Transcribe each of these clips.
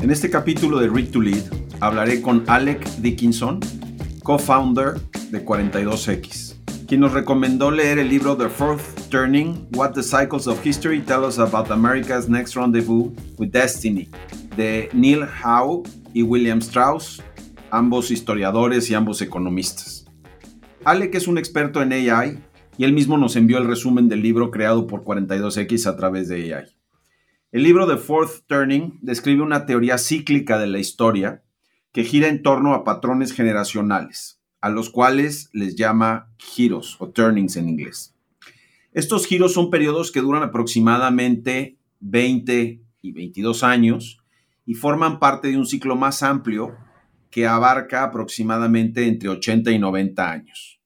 En este capítulo de Read to Lead hablaré con Alec Dickinson, co-founder de 42X, quien nos recomendó leer el libro The Fourth Turning, What the Cycles of History Tell Us About America's Next Rendezvous with Destiny, de Neil Howe y William Strauss, ambos historiadores y ambos economistas. Alec es un experto en AI y él mismo nos envió el resumen del libro creado por 42X a través de AI. El libro The Fourth Turning describe una teoría cíclica de la historia que gira en torno a patrones generacionales, a los cuales les llama giros o turnings en inglés. Estos giros son periodos que duran aproximadamente 20 y 22 años y forman parte de un ciclo más amplio que abarca aproximadamente entre 80 y 90 años.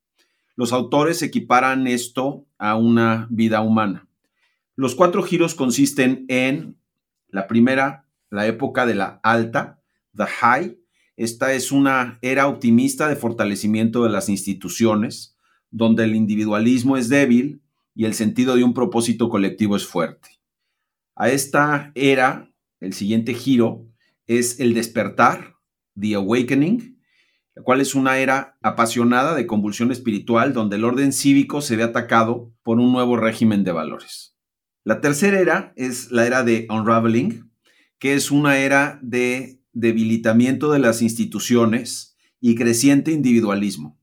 Los autores equiparan esto a una vida humana. Los cuatro giros consisten en la primera, la época de la alta, the high. Esta es una era optimista de fortalecimiento de las instituciones, donde el individualismo es débil y el sentido de un propósito colectivo es fuerte. A esta era, el siguiente giro es el despertar, the awakening, la cual es una era apasionada de convulsión espiritual donde el orden cívico se ve atacado por un nuevo régimen de valores. La tercera era es la era de unraveling, que es una era de debilitamiento de las instituciones y creciente individualismo,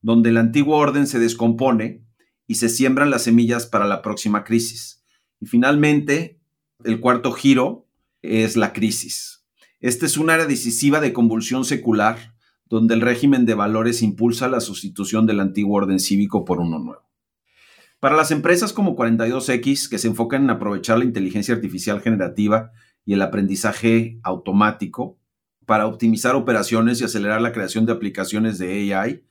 donde el antiguo orden se descompone y se siembran las semillas para la próxima crisis. Y finalmente, el cuarto giro es la crisis. Esta es una era decisiva de convulsión secular, donde el régimen de valores impulsa la sustitución del antiguo orden cívico por uno nuevo. Para las empresas como 42X, que se enfocan en aprovechar la inteligencia artificial generativa y el aprendizaje automático para optimizar operaciones y acelerar la creación de aplicaciones de AI,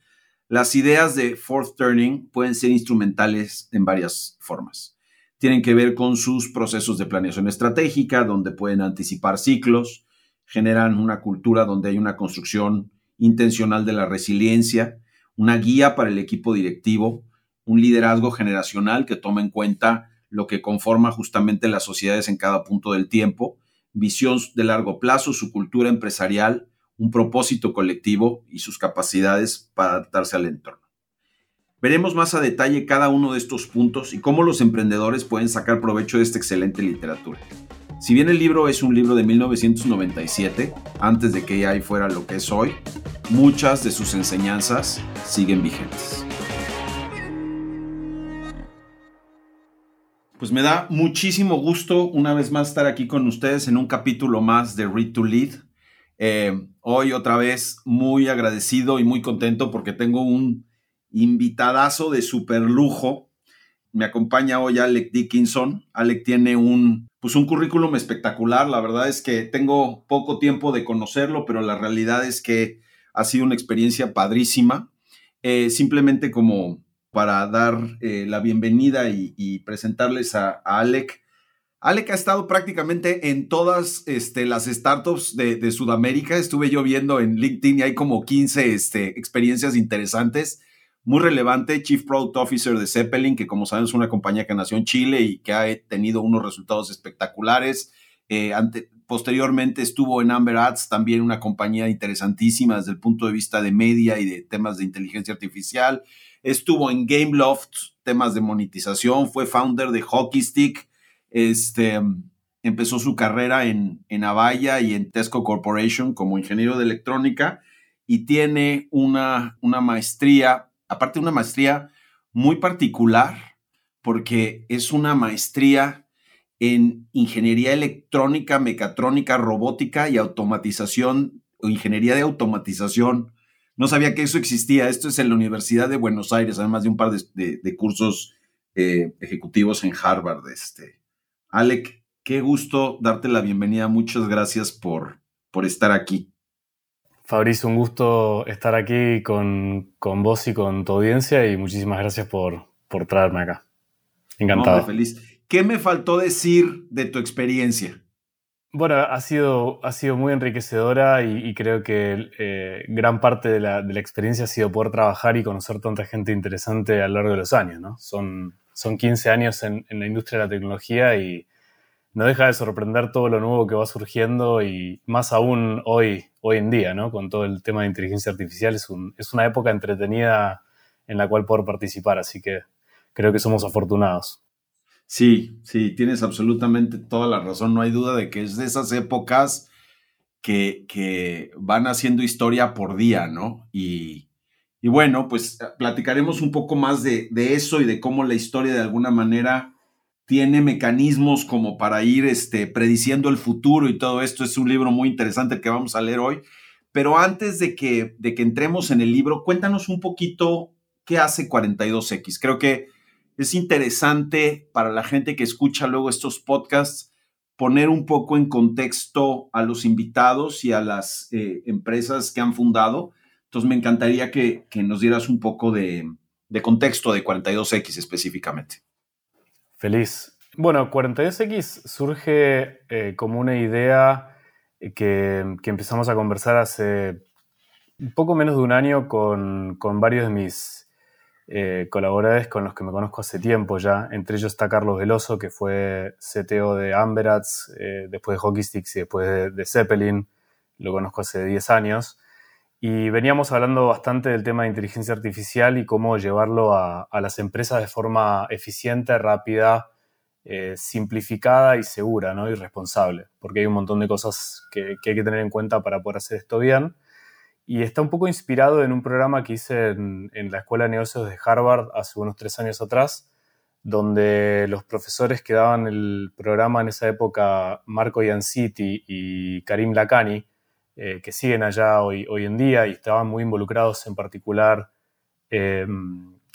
las ideas de Fourth Turning pueden ser instrumentales en varias formas. Tienen que ver con sus procesos de planeación estratégica, donde pueden anticipar ciclos, generan una cultura donde hay una construcción intencional de la resiliencia, una guía para el equipo directivo, un liderazgo generacional que toma en cuenta lo que conforma justamente las sociedades en cada punto del tiempo, visión de largo plazo, su cultura empresarial, un propósito colectivo y sus capacidades para adaptarse al entorno. Veremos más a detalle cada uno de estos puntos y cómo los emprendedores pueden sacar provecho de esta excelente literatura. Si bien el libro es un libro de 1997, antes de que AI fuera lo que es hoy, muchas de sus enseñanzas siguen vigentes. Pues me da muchísimo gusto una vez más estar aquí con ustedes en un capítulo más de Read to Lead. Eh, hoy otra vez muy agradecido y muy contento porque tengo un invitadazo de super lujo. Me acompaña hoy Alec Dickinson. Alec tiene un, pues un currículum espectacular. La verdad es que tengo poco tiempo de conocerlo, pero la realidad es que ha sido una experiencia padrísima. Eh, simplemente como para dar eh, la bienvenida y, presentarles a, Alec. Alec ha estado prácticamente en todas este, las startups de, Sudamérica. Estuve yo viendo en LinkedIn y hay como 15 este, experiencias interesantes. Muy relevante, Chief Product Officer de Zeppelin, que como saben es una compañía que nació en Chile y que ha tenido unos resultados espectaculares. Eh, posteriormente estuvo en Amber Ads, también una compañía interesantísima desde el punto de vista de media y de temas de inteligencia artificial estuvo en Gameloft, temas de monetización, fue founder de Hockey Stick, este, empezó su carrera en, en Avaya y en Tesco Corporation como ingeniero de electrónica y tiene una, una maestría, aparte una maestría muy particular, porque es una maestría en ingeniería electrónica, mecatrónica, robótica y automatización o ingeniería de automatización no sabía que eso existía. Esto es en la Universidad de Buenos Aires, además de un par de, cursos eh, ejecutivos en Harvard. Este. Alec, qué gusto darte la bienvenida. Muchas gracias por, por estar aquí. Fabricio, un gusto estar aquí con, vos y con tu audiencia y muchísimas gracias por, por traerme acá. Encantado. feliz. ¿Qué me faltó decir de tu experiencia? Bueno, ha sido, ha sido muy enriquecedora y, creo que eh, gran parte de la, experiencia ha sido poder trabajar y conocer tanta gente interesante a lo largo de los años, ¿no? Son, son 15 años en, la industria de la tecnología y no deja de sorprender todo lo nuevo que va surgiendo y más aún hoy, hoy en día, ¿no? Con todo el tema de inteligencia artificial, es, es una época entretenida en la cual poder participar, así que creo que somos afortunados. Sí, sí, tienes absolutamente toda la razón. No hay duda de que es de esas épocas que, que van haciendo historia por día, ¿no? Y, y bueno, pues platicaremos un poco más de, de, eso y de cómo la historia de alguna manera tiene mecanismos como para ir este, prediciendo el futuro y todo esto. Es un libro muy interesante que vamos a leer hoy. Pero antes de que, de que entremos en el libro, cuéntanos un poquito qué hace 42X. Creo que es interesante para la gente que escucha luego estos podcasts poner un poco en contexto a los invitados y a las eh, empresas que han fundado. Entonces me encantaría que, nos dieras un poco de, contexto de 42X específicamente. Feliz. Bueno, 42X surge eh, como una idea que, que, empezamos a conversar hace un poco menos de un año con, con varios de mis eh, colaboradores con los que me conozco hace tiempo ya. Entre ellos está Carlos Veloso, que fue CTO de Amberats, eh, después de Hockey y después de, Zeppelin. Lo conozco hace 10 años. Y veníamos hablando bastante del tema de inteligencia artificial y cómo llevarlo a, las empresas de forma eficiente, rápida, eh, simplificada y segura ¿no? y responsable. Porque hay un montón de cosas que hay que tener en cuenta para poder hacer esto bien y está un poco inspirado en un programa que hice en, la Escuela de Negocios de Harvard hace unos tres años atrás, donde los profesores que daban el programa en esa época, Marco Yanciti y Karim Lacani, eh, que siguen allá hoy, hoy en día y estaban muy involucrados en particular eh,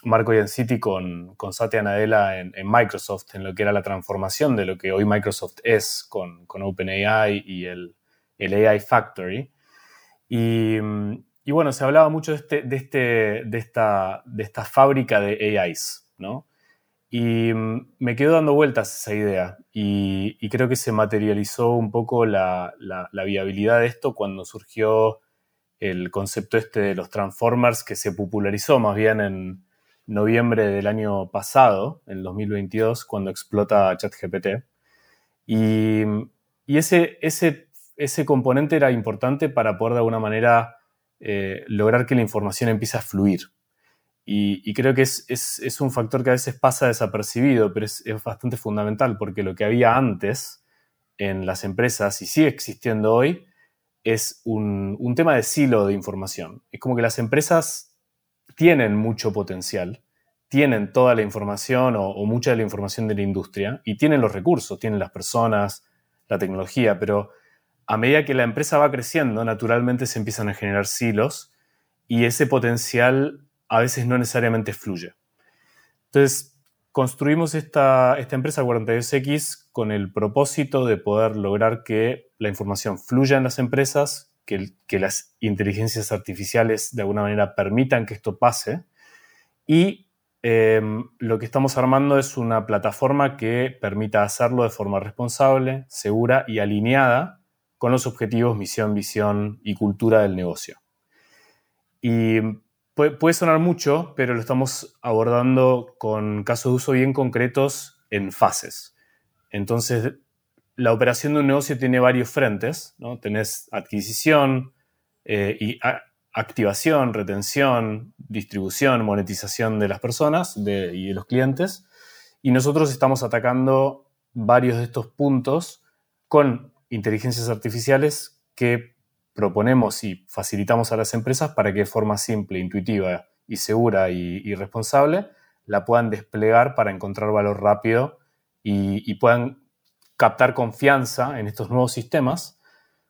Marco Yanciti con, con Satya Nadella en, Microsoft, en lo que era la transformación de lo que hoy Microsoft es con, con OpenAI y el, el AI Factory. Y, bueno, se hablaba mucho de, este, de, este, de, esta, de esta fábrica de AIs, ¿no? Y me quedó dando vueltas esa idea y, creo que se materializó un poco la, viabilidad de esto cuando surgió el concepto este de los Transformers que se popularizó más bien en noviembre del año pasado, en 2022, cuando explota ChatGPT. Y, y ese, ese ese componente era importante para poder de alguna manera eh, lograr que la información empiece a fluir. Y, creo que es, un factor que a veces pasa desapercibido, pero es, bastante fundamental porque lo que había antes en las empresas y sigue existiendo hoy es un, tema de silo de información. Es como que las empresas tienen mucho potencial, tienen toda la información o, o mucha de la información de la industria y tienen los recursos, tienen las personas, la tecnología, pero a medida que la empresa va creciendo, naturalmente se empiezan a generar silos y ese potencial a veces no necesariamente fluye. Entonces, construimos esta, empresa 42X con el propósito de poder lograr que la información fluya en las empresas, que, las inteligencias artificiales de alguna manera permitan que esto pase y em, lo que estamos armando es una plataforma que permita hacerlo de forma responsable, segura y alineada con los objetivos, misión, visión y cultura del negocio. Y puede, sonar mucho, pero lo estamos abordando con casos de uso bien concretos en fases. Entonces, la operación de un negocio tiene varios frentes, ¿no? Tenés adquisición eh, y activación, retención, distribución, monetización de las personas y de los clientes. Y nosotros estamos atacando varios de estos puntos con inteligencias artificiales que proponemos y facilitamos a las empresas para que de forma simple, intuitiva y segura y, responsable la puedan desplegar para encontrar valor rápido y, puedan captar confianza en estos nuevos sistemas,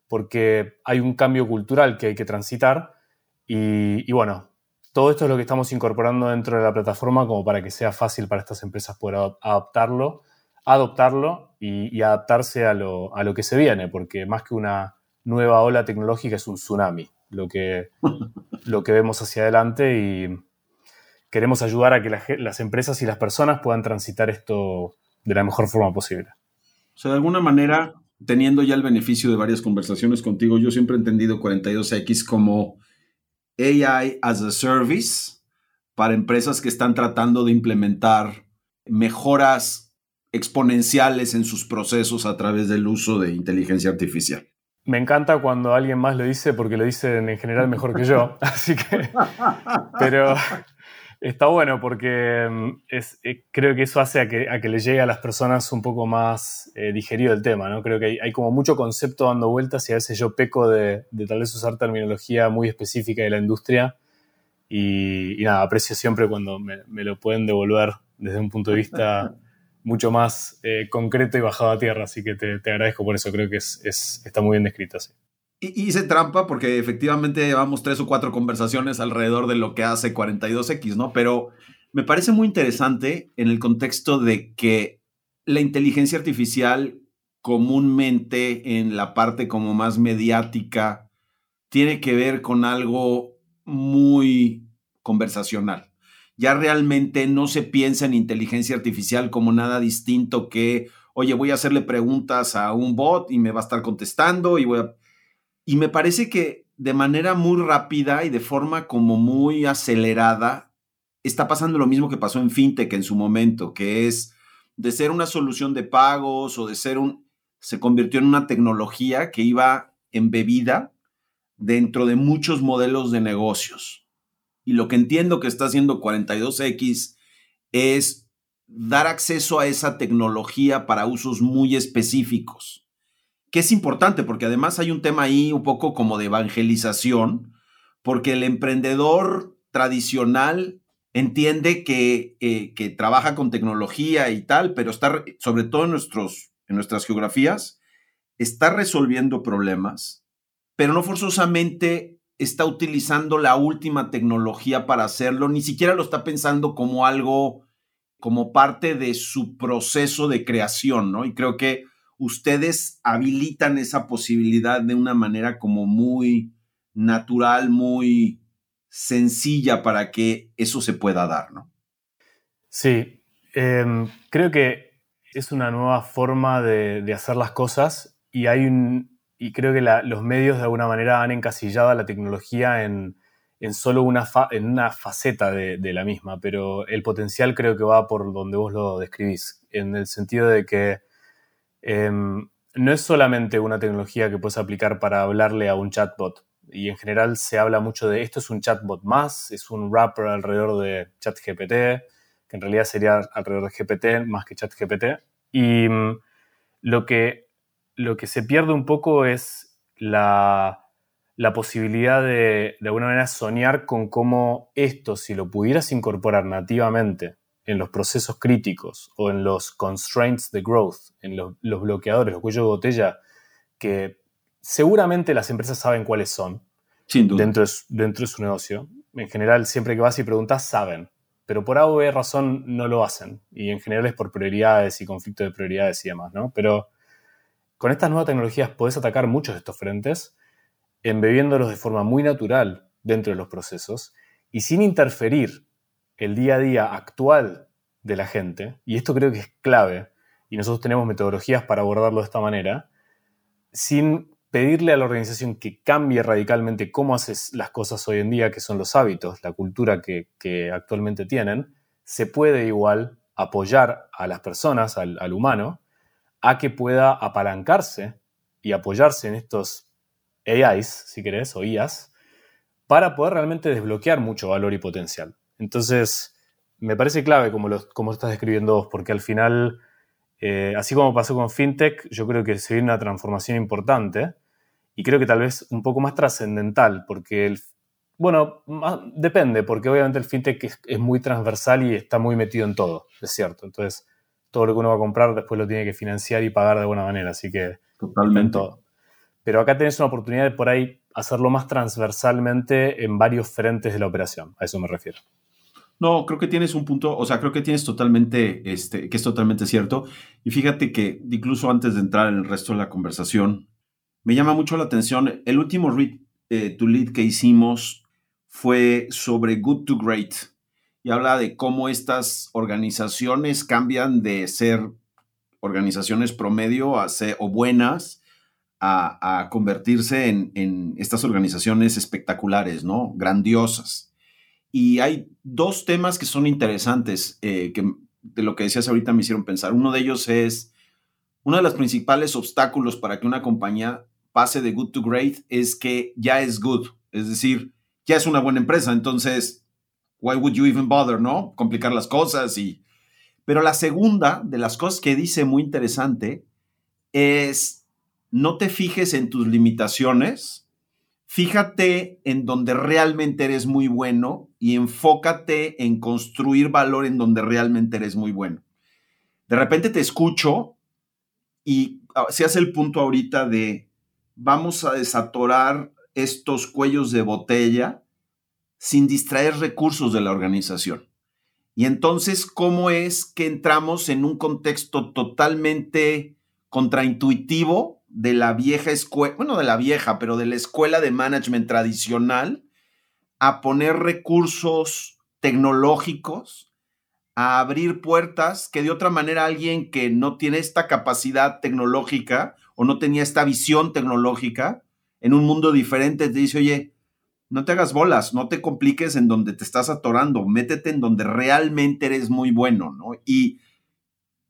porque hay un cambio cultural que hay que transitar y, bueno, todo esto es lo que estamos incorporando dentro de la plataforma como para que sea fácil para estas empresas poder adaptarlo adoptarlo y, adaptarse a lo, que se viene, porque más que una nueva ola tecnológica es un tsunami, lo que, lo que vemos hacia adelante y queremos ayudar a que las empresas y las personas puedan transitar esto de la mejor forma posible. O sea, de alguna manera, teniendo ya el beneficio de varias conversaciones contigo, yo siempre he entendido 42X como AI as a Service para empresas que están tratando de implementar mejoras exponenciales en sus procesos a través del uso de inteligencia artificial. Me encanta cuando alguien más lo dice porque lo dicen en general mejor que yo, así que... Pero está bueno porque mm, es, eh, creo que eso hace a que, a que, le llegue a las personas un poco más eh, digerido el tema, ¿no? Creo que hay, como mucho concepto dando vueltas y a veces yo peco de, tal vez usar terminología muy específica de la industria y, nada, aprecio siempre cuando me, lo pueden devolver desde un punto de vista mucho más eh, concreto y bajado a tierra, así que te, agradezco por eso, creo que es, está muy bien descrito. Sí. Hice trampa porque efectivamente llevamos tres o cuatro conversaciones alrededor de lo que hace 42X, ¿no? Pero me parece muy interesante en el contexto de que la inteligencia artificial comúnmente en la parte como más mediática tiene que ver con algo muy conversacional. Ya realmente no se piensa en inteligencia artificial como nada distinto que, oye, voy a hacerle preguntas a un bot y me va a estar contestando y voy y me parece que de manera muy rápida y de forma como muy acelerada está pasando lo mismo que pasó en FinTech en su momento, que es de ser una solución de pagos o de ser un, se convirtió en una tecnología que iba embebida dentro de muchos modelos de negocios. Y lo que entiendo que está haciendo 42X es dar acceso a esa tecnología para usos muy específicos que es importante porque además hay un tema ahí un poco como de evangelización, porque el emprendedor tradicional entiende que, eh, que trabaja con tecnología y tal, pero está, sobre todo nuestros, en nuestras geografías, está resolviendo problemas, pero no forzosamente está utilizando la última tecnología para hacerlo, ni siquiera lo está pensando como algo, como parte de su proceso de creación, ¿no? Y creo que ustedes habilitan esa posibilidad de una manera como muy natural, muy sencilla para que eso se pueda dar, ¿no? Sí, em, creo que es una nueva forma de, hacer las cosas y hay un, y creo que los medios de alguna manera han encasillado a la tecnología en, solo una, en una faceta de, de, la misma, pero el potencial creo que va por donde vos lo describís, en el sentido de que Em, no es solamente una tecnología que puedes aplicar para hablarle a un chatbot. Y en general se habla mucho de esto es un chatbot más, es un wrapper alrededor de ChatGPT, que en realidad sería alrededor de GPT más que ChatGPT. Y mm, lo que, lo que se pierde un poco es la, la posibilidad de, de alguna manera, soñar con cómo esto, si lo pudieras incorporar nativamente en los procesos críticos o en los constraints de growth, en los, bloqueadores, los cuellos de botella, que seguramente las empresas saben cuáles son Dentro, de, dentro de su negocio. En general, siempre que vas y preguntas, saben, pero por A o B razón no lo hacen. Y en general es por prioridades y conflicto de prioridades y demás, ¿no? Pero con estas nuevas tecnologías puedes atacar muchos de estos frentes, embebiéndolos de forma muy natural dentro de los procesos y sin interferir el día a día actual de la gente, y esto creo que es clave, y nosotros tenemos metodologías para abordarlo de esta manera, sin pedirle a la organización que cambie radicalmente cómo haces las cosas hoy en día, que son los hábitos, la cultura que, actualmente tienen, se puede igual apoyar a las personas, al humano, a que pueda apalancarse y apoyarse en estos AIs, si querés, o IAs, para poder realmente desbloquear mucho valor y potencial. Entonces, me parece clave como lo, como estás describiendo vos, porque al final, eh, así como pasó con FinTech, yo creo que se viene una transformación importante y creo que tal vez un poco más trascendental, porque el, bueno, depende, porque obviamente el FinTech es, muy transversal y está muy metido en todo, es cierto. Entonces, todo lo que uno va a comprar después lo tiene que financiar y pagar de buena manera, así que... Totalmente. Pero acá tenés una oportunidad de por ahí hacerlo más transversalmente en varios frentes de la operación, a eso me refiero. No, creo que tienes un punto, o sea, creo que tienes totalmente, este, que es totalmente cierto. Y fíjate que incluso antes de entrar en el resto de la conversación, me llama mucho la atención, el último read eh, to lead que hicimos fue sobre good to great y habla de cómo estas organizaciones cambian de ser organizaciones promedio a ser, o buenas a, convertirse en, en estas organizaciones espectaculares, ¿no? Grandiosas. Y hay dos temas que son interesantes, eh, que de lo que decías ahorita me hicieron pensar. Uno de ellos es, uno de los principales obstáculos para que una compañía pase de good to great es que ya es good, es decir, ya es una buena empresa, entonces, why would you even bother, no? Complicar las cosas y... Pero la segunda de las cosas que dice muy interesante es, no te fijes en tus limitaciones, fíjate en donde realmente eres muy bueno y enfócate en construir valor en donde realmente eres muy bueno. De repente te escucho y ah, se hace el punto ahorita de vamos a desatorar estos cuellos de botella sin distraer recursos de la organización. Y entonces, ¿cómo es que entramos en un contexto totalmente contraintuitivo de la vieja escuela, bueno, de la vieja, pero de la escuela de management tradicional, a poner recursos tecnológicos, a abrir puertas que de otra manera alguien que no tiene esta capacidad tecnológica o no tenía esta visión tecnológica en un mundo diferente te dice, oye, no te hagas bolas, no te compliques en donde te estás atorando, métete en donde realmente eres muy bueno, ¿no? Y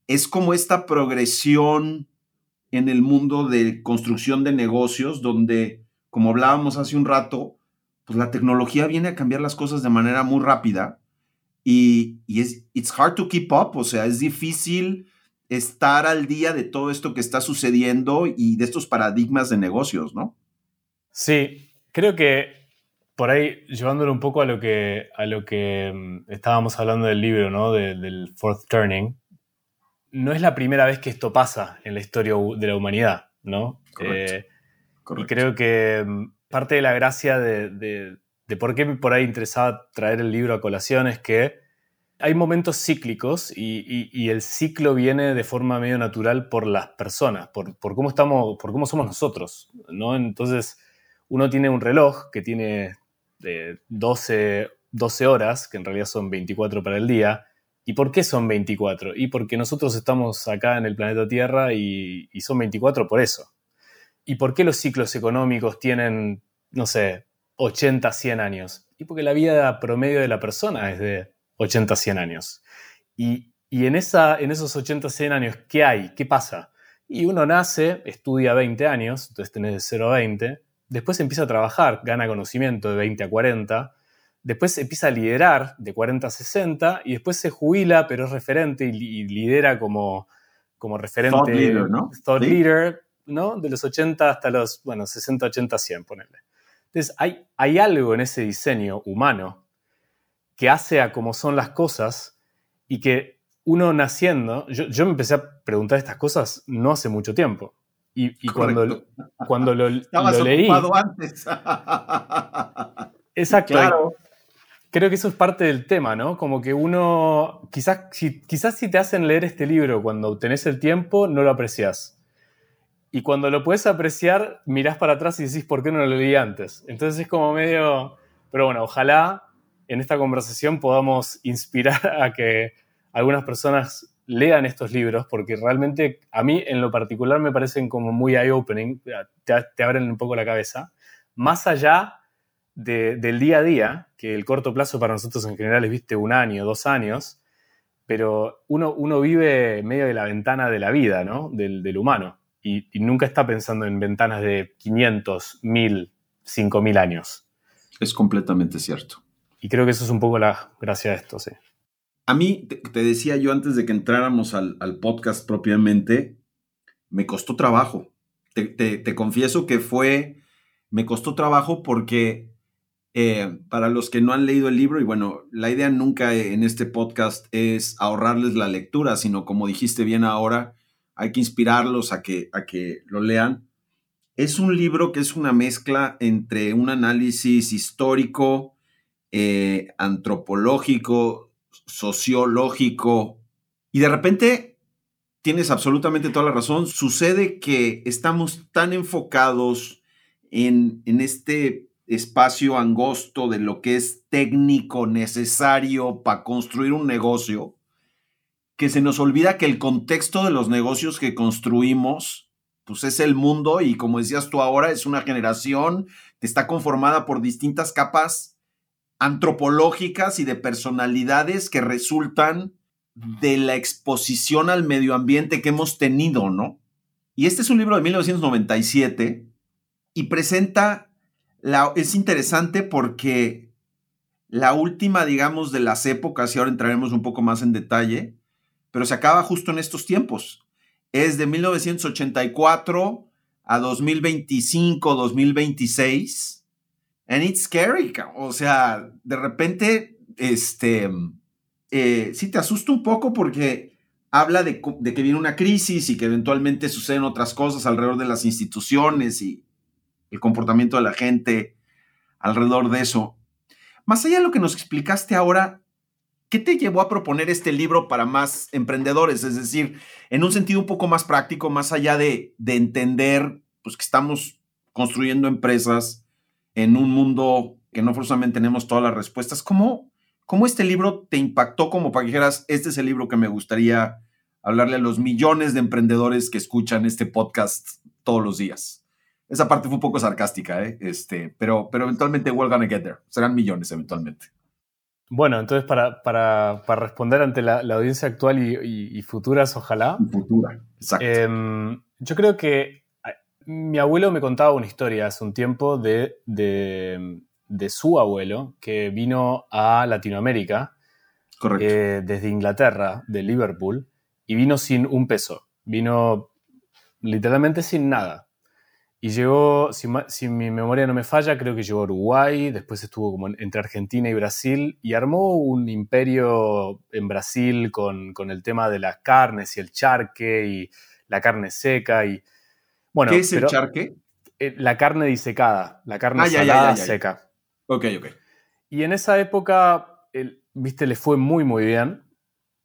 es como esta progresión en el mundo de construcción de negocios, donde, como hablábamos hace un rato, pues la tecnología viene a cambiar las cosas de manera muy rápida y, es it's hard to keep up, o sea, es difícil estar al día de todo esto que está sucediendo y de estos paradigmas de negocios, ¿no? Sí, creo que por ahí, llevándolo un poco a lo que, a lo que mm, estábamos hablando del libro, ¿no? del Fourth Turning, no es la primera vez que esto pasa en la historia de la humanidad, ¿no? Eh, y creo que mm, parte de la gracia de, por qué por ahí interesaba traer el libro a colación es que hay momentos cíclicos y, el ciclo viene de forma medio natural por las personas, por, cómo estamos, por cómo somos nosotros, ¿no? Entonces, uno tiene un reloj que tiene de 12, 12 horas, que en realidad son 24 para el día. ¿Y por qué son 24? Y porque nosotros estamos acá en el planeta Tierra y, son 24 por eso. ¿Y por qué los ciclos económicos tienen, no sé, 80, 100 años? Y porque la vida promedio de la persona es de 80, 100 años. Y, en, esa, en esos 80, 100 años, ¿qué hay? ¿Qué pasa? Y uno nace, estudia 20 años, entonces tenés de 0 a 20, después empieza a trabajar, gana conocimiento de 20 a 40, después empieza a liderar de 40 a 60 y después se jubila, pero es referente y, lidera como, como referente. Thought leader, ¿no? Thought leader, ¿no? De los 80 hasta los, bueno, 60, 80, 100, ponerle. Entonces, hay, hay algo en ese diseño humano que hace a cómo son las cosas y que uno naciendo, yo, yo me empecé a preguntar estas cosas no hace mucho tiempo. Y, cuando, cuando lo, Estabas lo leí. antes. Exacto. Claro. Creo que eso es parte del tema, ¿no? Como que uno, quizás si, quizás si te hacen leer este libro cuando tenés el tiempo, no lo aprecias. Y cuando lo puedes apreciar, mirás para atrás y decís, ¿por qué no lo leí antes? Entonces es como medio... Pero bueno, ojalá en esta conversación podamos inspirar a que algunas personas lean estos libros porque realmente a mí en lo particular me parecen como muy eye-opening, te, abren un poco la cabeza, más allá del día a día, que el corto plazo para nosotros en general es, viste, un año, dos años, pero uno, uno vive medio de la ventana de la vida, ¿no? Del, humano, y, y, nunca está pensando en ventanas de 500, 1000, 5000 años. Es completamente cierto. Y creo que eso es un poco la gracia de esto, sí. A mí, te, decía yo antes de que entráramos al, podcast propiamente, me costó trabajo. Te, confieso que fue, me costó trabajo porque eh, para los que no han leído el libro, y bueno, la idea nunca en este podcast es ahorrarles la lectura, sino como dijiste bien ahora, hay que inspirarlos a que, a que lo lean. Es un libro que es una mezcla entre un análisis histórico, eh, antropológico, sociológico. Y de repente, tienes absolutamente toda la razón, sucede que estamos tan enfocados en, en este espacio angosto de lo que es técnico necesario para construir un negocio, que se nos olvida que el contexto de los negocios que construimos, pues es el mundo y como decías tú ahora, es una generación que está conformada por distintas capas antropológicas y de personalidades que resultan de la exposición al medio ambiente que hemos tenido, ¿no? Y este es un libro de 1997 y presenta, la, es interesante porque la última, digamos, de las épocas, y ahora entraremos un poco más en detalle, pero se acaba justo en estos tiempos. Es de 1984 a 2025, 2026. And it's scary. O sea, de repente, este, eh, sí te asusta un poco porque habla de, de, que viene una crisis y que eventualmente suceden otras cosas alrededor de las instituciones y el comportamiento de la gente alrededor de eso. Más allá de lo que nos explicaste ahora, ¿qué te llevó a proponer este libro para más emprendedores? Es decir, en un sentido un poco más práctico, más allá de, de entender pues, que estamos construyendo empresas en un mundo que no forzosamente tenemos todas las respuestas. ¿Cómo, ¿Cómo este libro te impactó como para que dijeras, este es el libro que me gustaría hablarle a los millones de emprendedores que escuchan este podcast todos los días? Esa parte fue un poco sarcástica, ¿eh? este, pero, pero eventualmente we're gonna get there. Serán millones eventualmente. Bueno, entonces para, para, para responder ante la, la audiencia actual y, y, futuras, ojalá. Futura, exacto. Eh, yo creo que mi abuelo me contaba una historia hace un tiempo de, de, de su abuelo que vino a Latinoamérica eh, desde Inglaterra, de Liverpool, y vino sin un peso. Vino literalmente sin nada. Y llegó, si, si, mi memoria no me falla, creo que llegó a Uruguay, después estuvo como entre Argentina y Brasil y armó un imperio en Brasil con, con el tema de las carnes y el charque y la carne seca. Y, bueno, ¿Qué es el charque? Eh, la carne disecada, la carne ah, salada seca. Ok, ok. Y en esa época, el, viste, le fue muy, muy bien.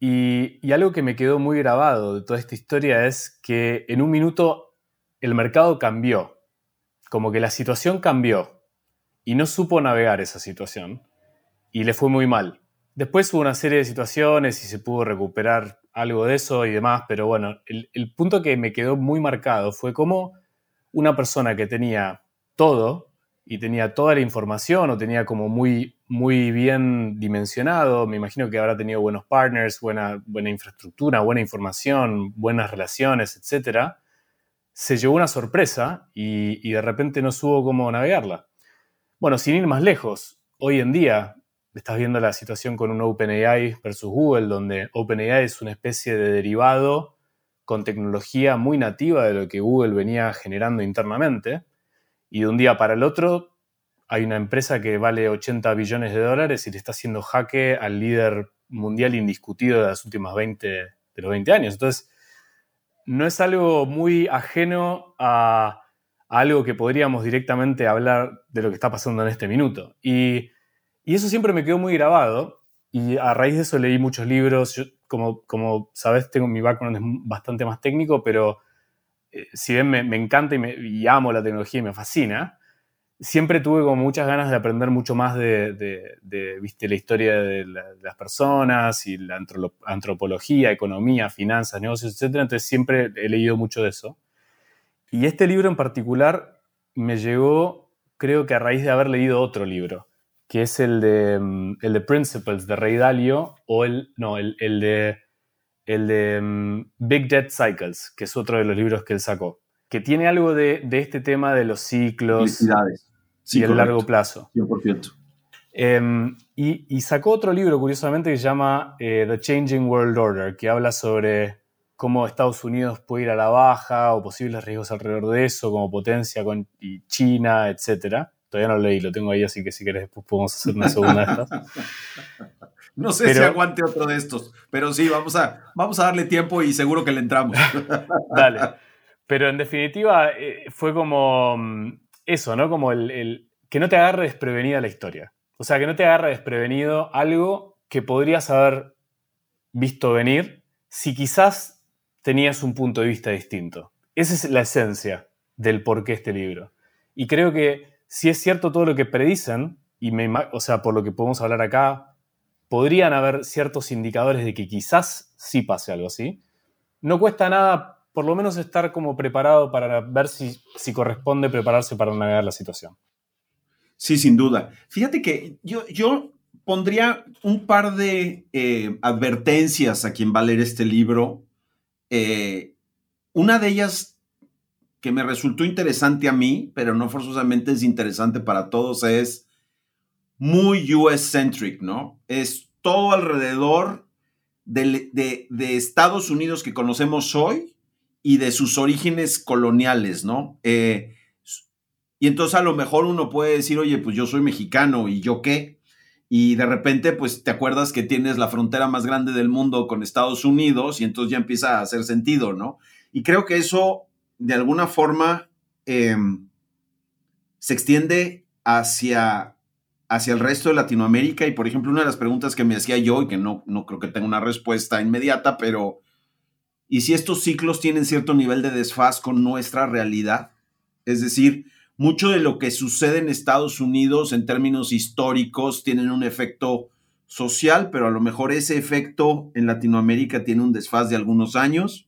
Y, y, algo que me quedó muy grabado de toda esta historia es que en un minuto el mercado cambió. Como que la situación cambió. Y no supo navegar esa situación. Y le fue muy mal. Después hubo una serie de situaciones y se pudo recuperar algo de eso y demás, pero bueno, el, punto que me quedó muy marcado fue cómo una persona que tenía todo, y tenía toda la información o tenía como muy, muy bien dimensionado. Me imagino que habrá tenido buenos partners, buena, buena infraestructura, buena información, buenas relaciones, etc. Se llevó una sorpresa y, y de repente no supo cómo navegarla. Bueno, sin ir más lejos, hoy en día estás viendo la situación con un OpenAI versus Google, donde OpenAI es una especie de derivado con tecnología muy nativa de lo que Google venía generando internamente y de un día para el otro hay una empresa que vale 80 billones de dólares y le está haciendo jaque al líder mundial indiscutido de las últimas 20, de los 20 años. Entonces, no es algo muy ajeno a, algo que podríamos directamente hablar de lo que está pasando en este minuto. Y, eso siempre me quedó muy grabado y a raíz de eso leí muchos libros. como, como sabes, tengo mi background es bastante más técnico, pero eh, si bien me, encanta y, amo la tecnología y me fascina, siempre tuve como muchas ganas de aprender mucho más de, ¿viste, la historia de, las personas y la antropología, economía, finanzas, negocios, etc. Entonces siempre he leído mucho de eso. Y este libro en particular me llegó, creo que a raíz de haber leído otro libro, que es el de, mm, el de Principles de Rey Dalio, o el, no, el, el de el de mm, Big Debt Cycles, que es otro de los libros que él sacó, que tiene algo de, este tema de los ciclos y el largo plazo. 100%. Em, y, sacó otro libro, curiosamente, que se llama eh, The Changing World Order, que habla sobre cómo Estados Unidos puede ir a la baja o posibles riesgos alrededor de eso, como potencia con y China, etc. Todavía no lo leí, lo tengo ahí, así que si querés después podemos hacer una segunda de estas. No sé si aguante otro de estos, pero sí, vamos a, vamos a darle tiempo y seguro que le entramos. Dale. Pero en definitiva eh, fue como mm, eso, ¿no? Como el, que no te agarre desprevenida la historia. O sea, que no te agarre desprevenido algo que podrías haber visto venir si quizás tenías un punto de vista distinto. Esa es la esencia del por qué este libro. Y creo que si es cierto todo lo que predicen, y me, o sea, por lo que podemos hablar acá, podrían haber ciertos indicadores de que quizás sí pase algo así. No cuesta nada, por lo menos, estar como preparado para ver si, si corresponde prepararse para navegar la situación. Sí, sin duda. Fíjate que yo, yo pondría un par de eh, advertencias a quien va a leer este libro. Eh, una de ellas que me resultó interesante a mí, pero no forzosamente es interesante para todos, es muy US-centric, ¿no? Es todo alrededor de, Estados Unidos que conocemos hoy y de sus orígenes coloniales, ¿no? Eh, y entonces a lo mejor uno puede decir, oye, pues yo soy mexicano y yo qué. Y de repente, pues te acuerdas que tienes la frontera más grande del mundo con Estados Unidos y entonces ya empieza a hacer sentido, ¿no? Y creo que eso, de alguna forma, em, se extiende hacia hacia el resto de Latinoamérica. Y por ejemplo, una de las preguntas que me hacía yo, y que no, no creo que tenga una respuesta inmediata, pero ¿y si estos ciclos tienen cierto nivel de desfaz con nuestra realidad? Es decir, mucho de lo que sucede en Estados Unidos en términos históricos tienen un efecto social, pero a lo mejor ese efecto en Latinoamérica tiene un desfaz de algunos años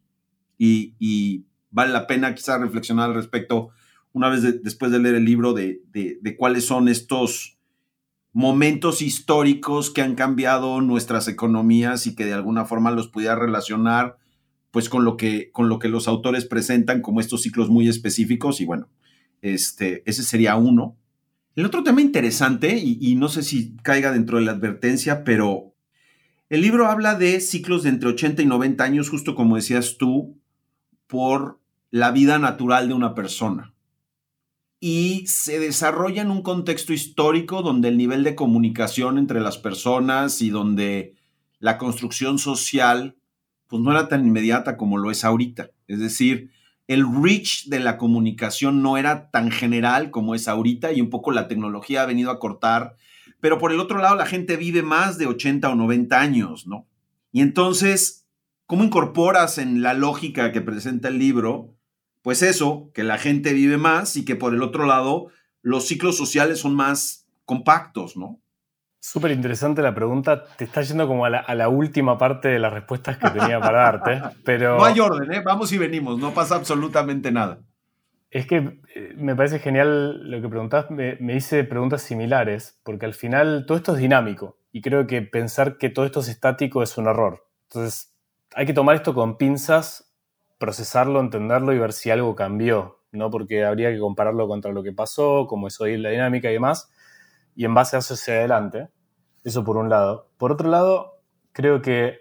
y, vale la pena quizás reflexionar al respecto una vez después de leer el libro de, de cuáles son estos momentos históricos que han cambiado nuestras economías y que de alguna forma los pudiera relacionar pues con lo que, con lo que los autores presentan como estos ciclos muy específicos y bueno, este, ese sería uno. El otro tema interesante, y, y no sé si caiga dentro de la advertencia, pero el libro habla de ciclos de entre 80 y 90 años, justo como decías tú, por la vida natural de una persona y se desarrolla en un contexto histórico donde el nivel de comunicación entre las personas y donde la construcción social pues no era tan inmediata como lo es ahorita. Es decir, el reach de la comunicación no era tan general como es ahorita y un poco la tecnología ha venido a cortar, pero por el otro lado la gente vive más de 80 o 90 años, ¿no? Y entonces, ¿cómo incorporas en la lógica que presenta el libro pues eso, que la gente vive más y que por el otro lado los ciclos sociales son más compactos, ¿no? Súper interesante la pregunta. Te está yendo como a la, última parte de las respuestas que tenía para darte, pero... No hay orden, ¿eh? Vamos y venimos, no pasa absolutamente nada. Es que eh, me parece genial lo que preguntas, me, me hice preguntas similares, porque al final todo esto es dinámico y creo que pensar que todo esto es estático es un error. Entonces, hay que tomar esto con pinzas procesarlo, entenderlo y ver si algo cambió, ¿no? Porque habría que compararlo contra lo que pasó, cómo es hoy la dinámica y demás, y en base a eso hacia adelante. Eso por un lado. Por otro lado, creo que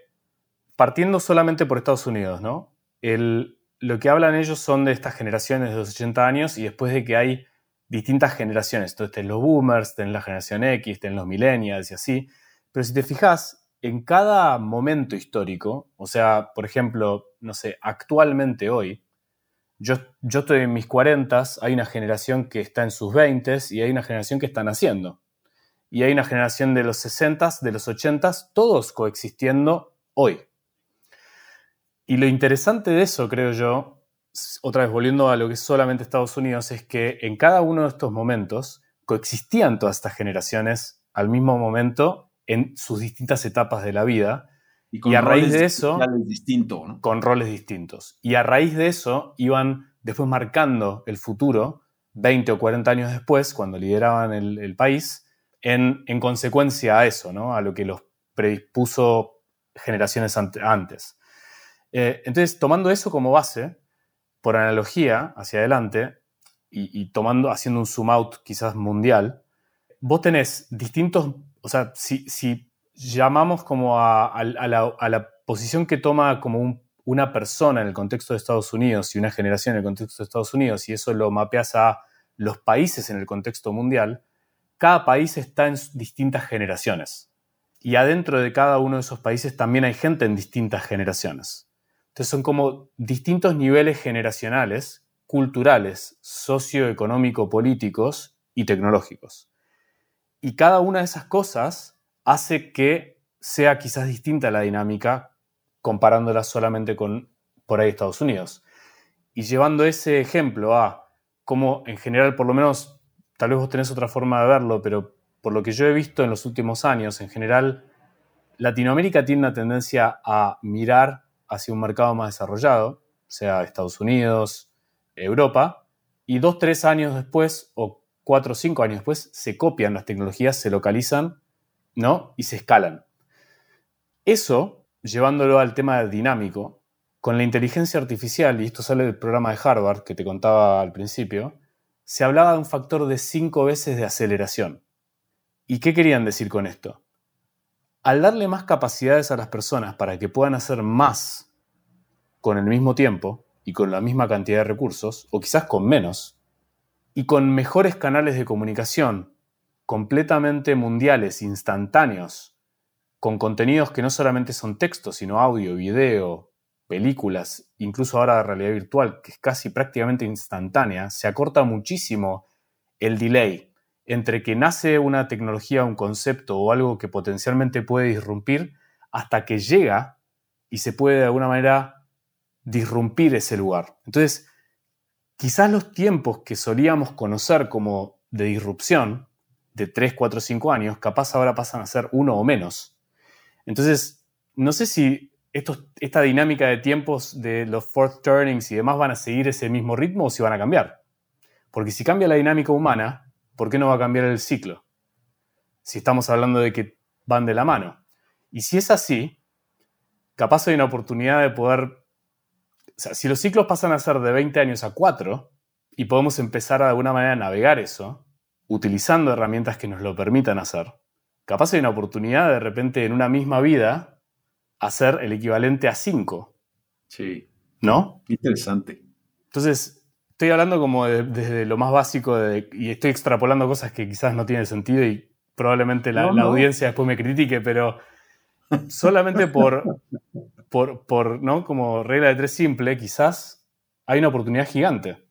partiendo solamente por Estados Unidos, ¿no? El, lo que hablan ellos son de estas generaciones de los 80 años y después de que hay distintas generaciones. Entonces, ten los boomers, ten la generación X, ten los millennials y así. Pero si te fijas, en cada momento histórico, o sea, por ejemplo, no sé, actualmente hoy, yo, yo estoy en mis 40, hay una generación que está en sus 20 y hay una generación que está naciendo. Y hay una generación de los 60, de los 80, todos coexistiendo hoy. Y lo interesante de eso, creo yo, otra vez volviendo a lo que es solamente Estados Unidos, es que en cada uno de estos momentos coexistían todas estas generaciones al mismo momento en sus distintas etapas de la vida. Y, a raíz de eso... Con roles distintos. Y a raíz de eso iban después marcando el futuro, 20 o 40 años después, cuando lideraban el, país, en, consecuencia a eso, ¿no? a lo que los predispuso generaciones antes. Eh, entonces, tomando eso como base, por analogía hacia adelante, y, tomando, haciendo un zoom out quizás mundial, vos tenés distintos o sea, si, llamamos como a, la, posición que toma como una persona en el contexto de Estados Unidos y una generación en el contexto de Estados Unidos, y eso lo mapeas a los países en el contexto mundial, cada país está en distintas generaciones. Y adentro de cada uno de esos países también hay gente en distintas generaciones. Entonces son como distintos niveles generacionales, culturales, socioeconómico, políticos y tecnológicos. Y cada una de esas cosas hace que sea quizás distinta la dinámica comparándola solamente con por ahí Estados Unidos. Y llevando ese ejemplo a cómo en general, por lo menos, tal vez vos tenés otra forma de verlo, pero por lo que yo he visto en los últimos años, en general, Latinoamérica tiene una tendencia a mirar hacia un mercado más desarrollado, sea Estados Unidos, Europa, y dos, tres años después, o cuatro o cinco años después, se copian las tecnologías, se localizan ¿no? Y se escalan. Eso, llevándolo al tema dinámico, con la inteligencia artificial, y esto sale del programa de Harvard que te contaba al principio, se hablaba de un factor de cinco veces de aceleración. ¿Y qué querían decir con esto? Al darle más capacidades a las personas para que puedan hacer más con el mismo tiempo y con la misma cantidad de recursos, o quizás con menos, y con mejores canales de comunicación completamente mundiales, instantáneos, con contenidos que no solamente son texto, sino audio, video, películas, incluso ahora de realidad virtual, que es casi prácticamente instantánea, se acorta muchísimo el delay entre que nace una tecnología, un concepto o algo que potencialmente puede disrumpir, hasta que llega y se puede de alguna manera disrumpir ese lugar. Entonces, quizás los tiempos que solíamos conocer como de disrupción, de 3, 4, 5 años, capaz ahora pasan a ser uno o menos. Entonces, no sé si esta dinámica de tiempos de los fourth turnings y demás van a seguir ese mismo ritmo o si van a cambiar. Porque si cambia la dinámica humana, ¿por qué no va a cambiar el ciclo? Si estamos hablando de que van de la mano. Y si es así, capaz hay una oportunidad de poder... Si los ciclos pasan a ser de 20 años a 4 y podemos empezar de alguna manera a navegar eso, utilizando herramientas que nos lo permitan hacer, capaz hay una oportunidad de repente en una misma vida hacer el equivalente a 5. Sí. ¿No? Interesante. Entonces, estoy hablando como desde lo más básico y estoy extrapolando cosas que quizás no tienen sentido y probablemente la, audiencia después me critique, pero solamente por, por, por, ¿no? Como regla de tres simple, quizás hay una oportunidad gigante.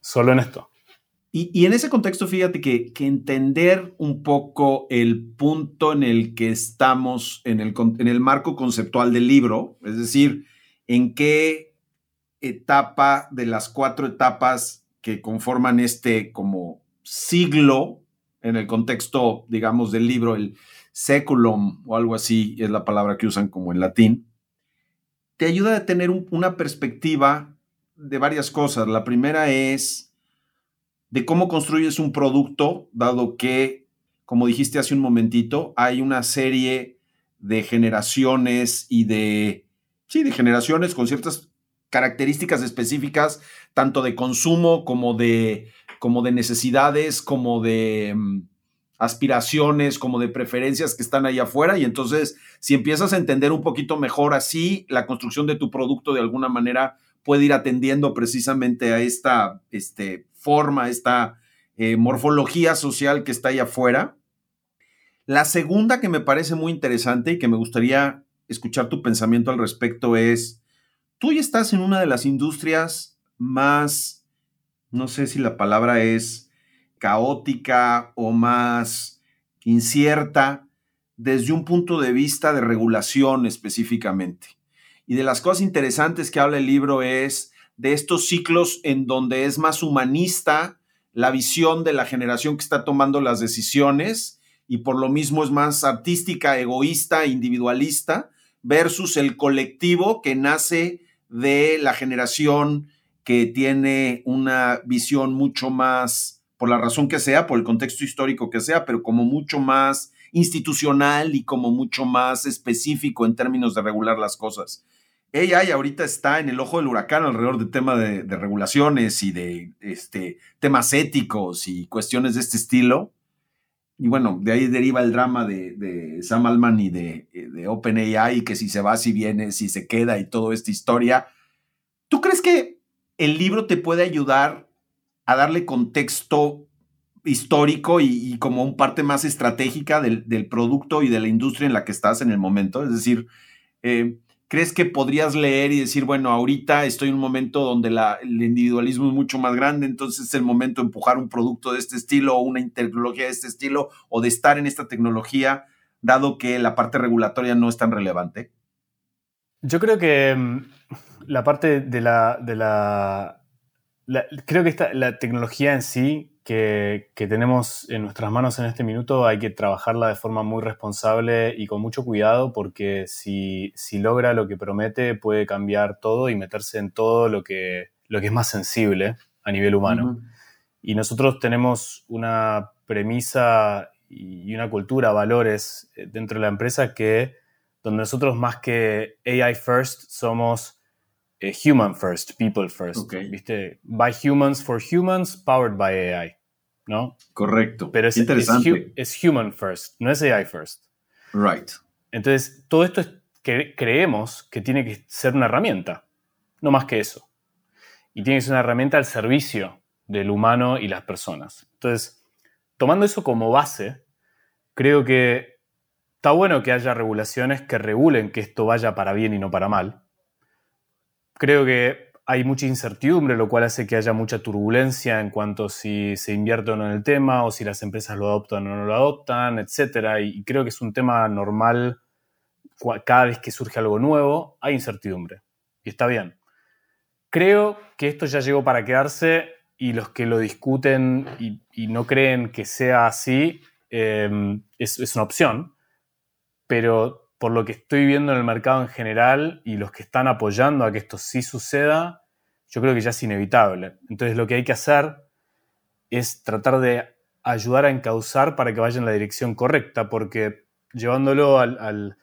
Solo en esto. Y, en ese contexto, fíjate que, entender un poco el punto en el que estamos en el, en el marco conceptual del libro, es decir, en qué etapa de las cuatro etapas que conforman este como siglo, en el contexto, digamos, del libro, el seculum o algo así, es la palabra que usan como en latín, te ayuda a tener una perspectiva de varias cosas. La primera es de cómo construyes un producto, dado que, como dijiste hace un momentito, hay una serie de generaciones y de, sí, de generaciones con ciertas características específicas, tanto de consumo como de, como de necesidades, como de mm, aspiraciones, como de preferencias que están ahí afuera. Y entonces, si empiezas a entender un poquito mejor así, la construcción de tu producto de alguna manera puede ir atendiendo precisamente a esta este, forma, esta eh, morfología social que está ahí afuera. La segunda que me parece muy interesante y que me gustaría escuchar tu pensamiento al respecto es, tú ya estás en una de las industrias más, no sé si la palabra es caótica o más incierta desde un punto de vista de regulación específicamente. Y de las cosas interesantes que habla el libro es de estos ciclos en donde es más humanista la visión de la generación que está tomando las decisiones y por lo mismo es más artística, egoísta, individualista, versus el colectivo que nace de la generación que tiene una visión mucho más, por la razón que sea, por el contexto histórico que sea, pero como mucho más institucional y como mucho más específico en términos de regular las cosas. AI ahorita está en el ojo del huracán alrededor del tema de, regulaciones y de este, temas éticos y cuestiones de este estilo. Y bueno, de ahí deriva el drama de, Sam Altman y de, de OpenAI, que si se va, si viene, si se queda y toda esta historia. ¿Tú crees que el libro te puede ayudar a darle contexto histórico y, como un parte más estratégica del, producto y de la industria en la que estás en el momento? Es decir, eh, ¿Crees que podrías leer y decir, bueno, ahorita estoy en un momento donde el individualismo es mucho más grande, entonces es el momento de empujar un producto de este estilo o una tecnología de este estilo o de estar en esta tecnología, dado que la parte regulatoria no es tan relevante? Yo creo que mm, la parte de la... De la, creo que esta, la tecnología en sí que, tenemos en nuestras manos en este minuto hay que trabajarla de forma muy responsable y con mucho cuidado porque si, logra lo que promete puede cambiar todo y meterse en todo lo que, lo que es más sensible a nivel humano. Y nosotros tenemos una premisa y una cultura, valores eh, dentro de la empresa que donde nosotros más que AI first somos eh, human first, people first. ¿Viste? By humans for humans, powered by AI. ¿No? Correcto. Pero es, Interesante. es, human first, no es AI first. Right. Entonces, todo esto es que creemos que tiene que ser una herramienta, no más que eso. Y tiene que ser una herramienta al servicio del humano y las personas. Entonces, tomando eso como base, creo que está bueno que haya regulaciones que regulen que esto vaya para bien y no para mal. Creo que hay mucha incertidumbre, lo cual hace que haya mucha turbulencia en cuanto a si se invierte o no en el tema, o si las empresas lo adoptan o no lo adoptan, etc. Y creo que es un tema normal. Cada vez que surge algo nuevo, hay incertidumbre. Y está bien. Creo que esto ya llegó para quedarse y los que lo discuten y, no creen que sea así, es, es, una opción, pero por lo que estoy viendo en el mercado en general y los que están apoyando a que esto sí suceda, yo creo que ya es inevitable. Entonces lo que hay que hacer es tratar de ayudar a encauzar para que vaya en la dirección correcta, porque llevándolo al,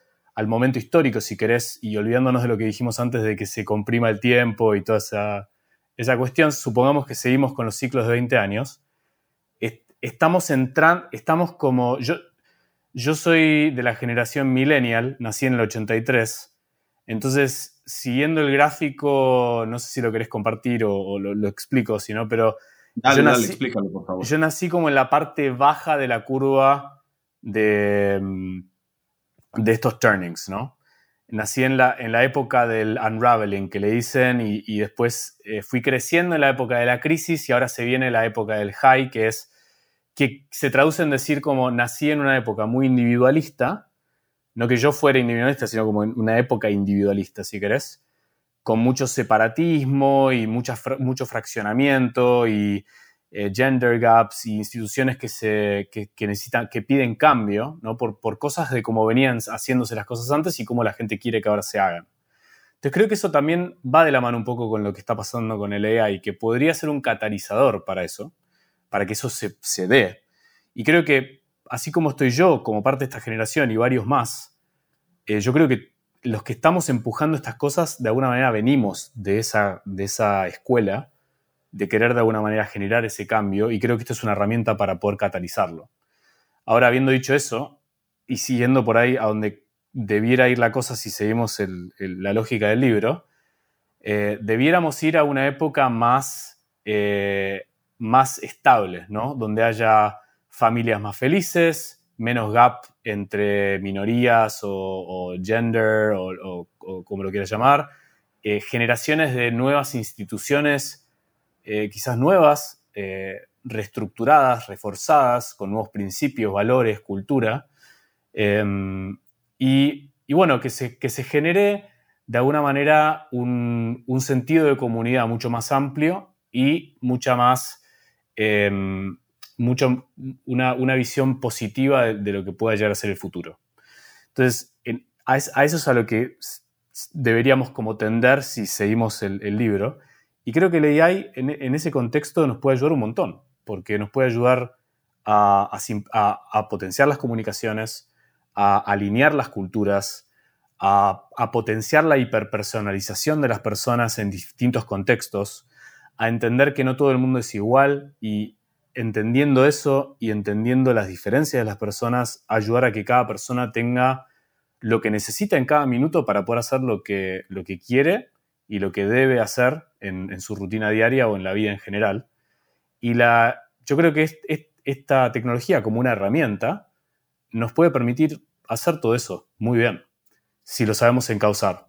momento histórico, si querés, y olvidándonos de lo que dijimos antes de que se comprima el tiempo y toda esa esa cuestión, supongamos que seguimos con los ciclos de 20 años, estamos entrando, estamos como, yo, yo soy de la generación millennial, nací en el 83, entonces, siguiendo el gráfico, no sé si lo querés compartir o, lo, explico, si no, pero... yo nací, explícalo, por favor. Yo nací como en la parte baja de la curva de, de estos turnings, ¿no? nací en la, en la época del unraveling, que le dicen, y, después eh, fui creciendo en la época de la crisis y ahora se viene la época del high, que es que se traduce en decir como nací en una época muy individualista, no que yo fuera individualista, sino como en una época individualista, si querés, con mucho separatismo y mucha, mucho fraccionamiento y eh, gender gaps y instituciones que, se, necesitan, que piden cambio, ¿no? Por, por cosas de cómo venían haciéndose las cosas antes y cómo la gente quiere que ahora se hagan. Entonces creo que eso también va de la mano un poco con lo que está pasando con el AI, que podría ser un catalizador para eso, para que eso se, se dé. Y creo que, así como estoy yo como parte de esta generación y varios más, eh, yo creo que los que estamos empujando estas cosas, de alguna manera venimos de esa, de esa escuela de querer de alguna manera generar ese cambio y creo que esto es una herramienta para poder catalizarlo. Ahora, habiendo dicho eso y siguiendo por ahí a donde debiera ir la cosa si seguimos la lógica del libro, eh, debiéramos ir a una época más, eh, más estable, ¿no? Donde haya familias más felices, menos gap entre minorías o, gender o, como lo quieras llamar, eh, generaciones de nuevas instituciones eh, quizás nuevas, eh, reestructuradas, reforzadas, con nuevos principios, valores, cultura. Em, y, bueno, que se, que se, genere de alguna manera un, sentido de comunidad mucho más amplio y mucha más, em, mucho, una, visión positiva de, lo que pueda llegar a ser el futuro. Entonces, a, eso es a lo que deberíamos como tender si seguimos el, libro. Y creo que el AI en, ese contexto nos puede ayudar un montón, porque nos puede ayudar a, potenciar las comunicaciones, a alinear las culturas, a, potenciar la hiperpersonalización de las personas en distintos contextos, a entender que no todo el mundo es igual y entendiendo eso y entendiendo las diferencias de las personas, ayudar a que cada persona tenga lo que necesita en cada minuto para poder hacer lo que, lo que quiere y lo que debe hacer en, su rutina diaria o en la vida en general. Y la, yo creo que esta tecnología como una herramienta nos puede permitir hacer todo eso muy bien, si lo sabemos encauzar.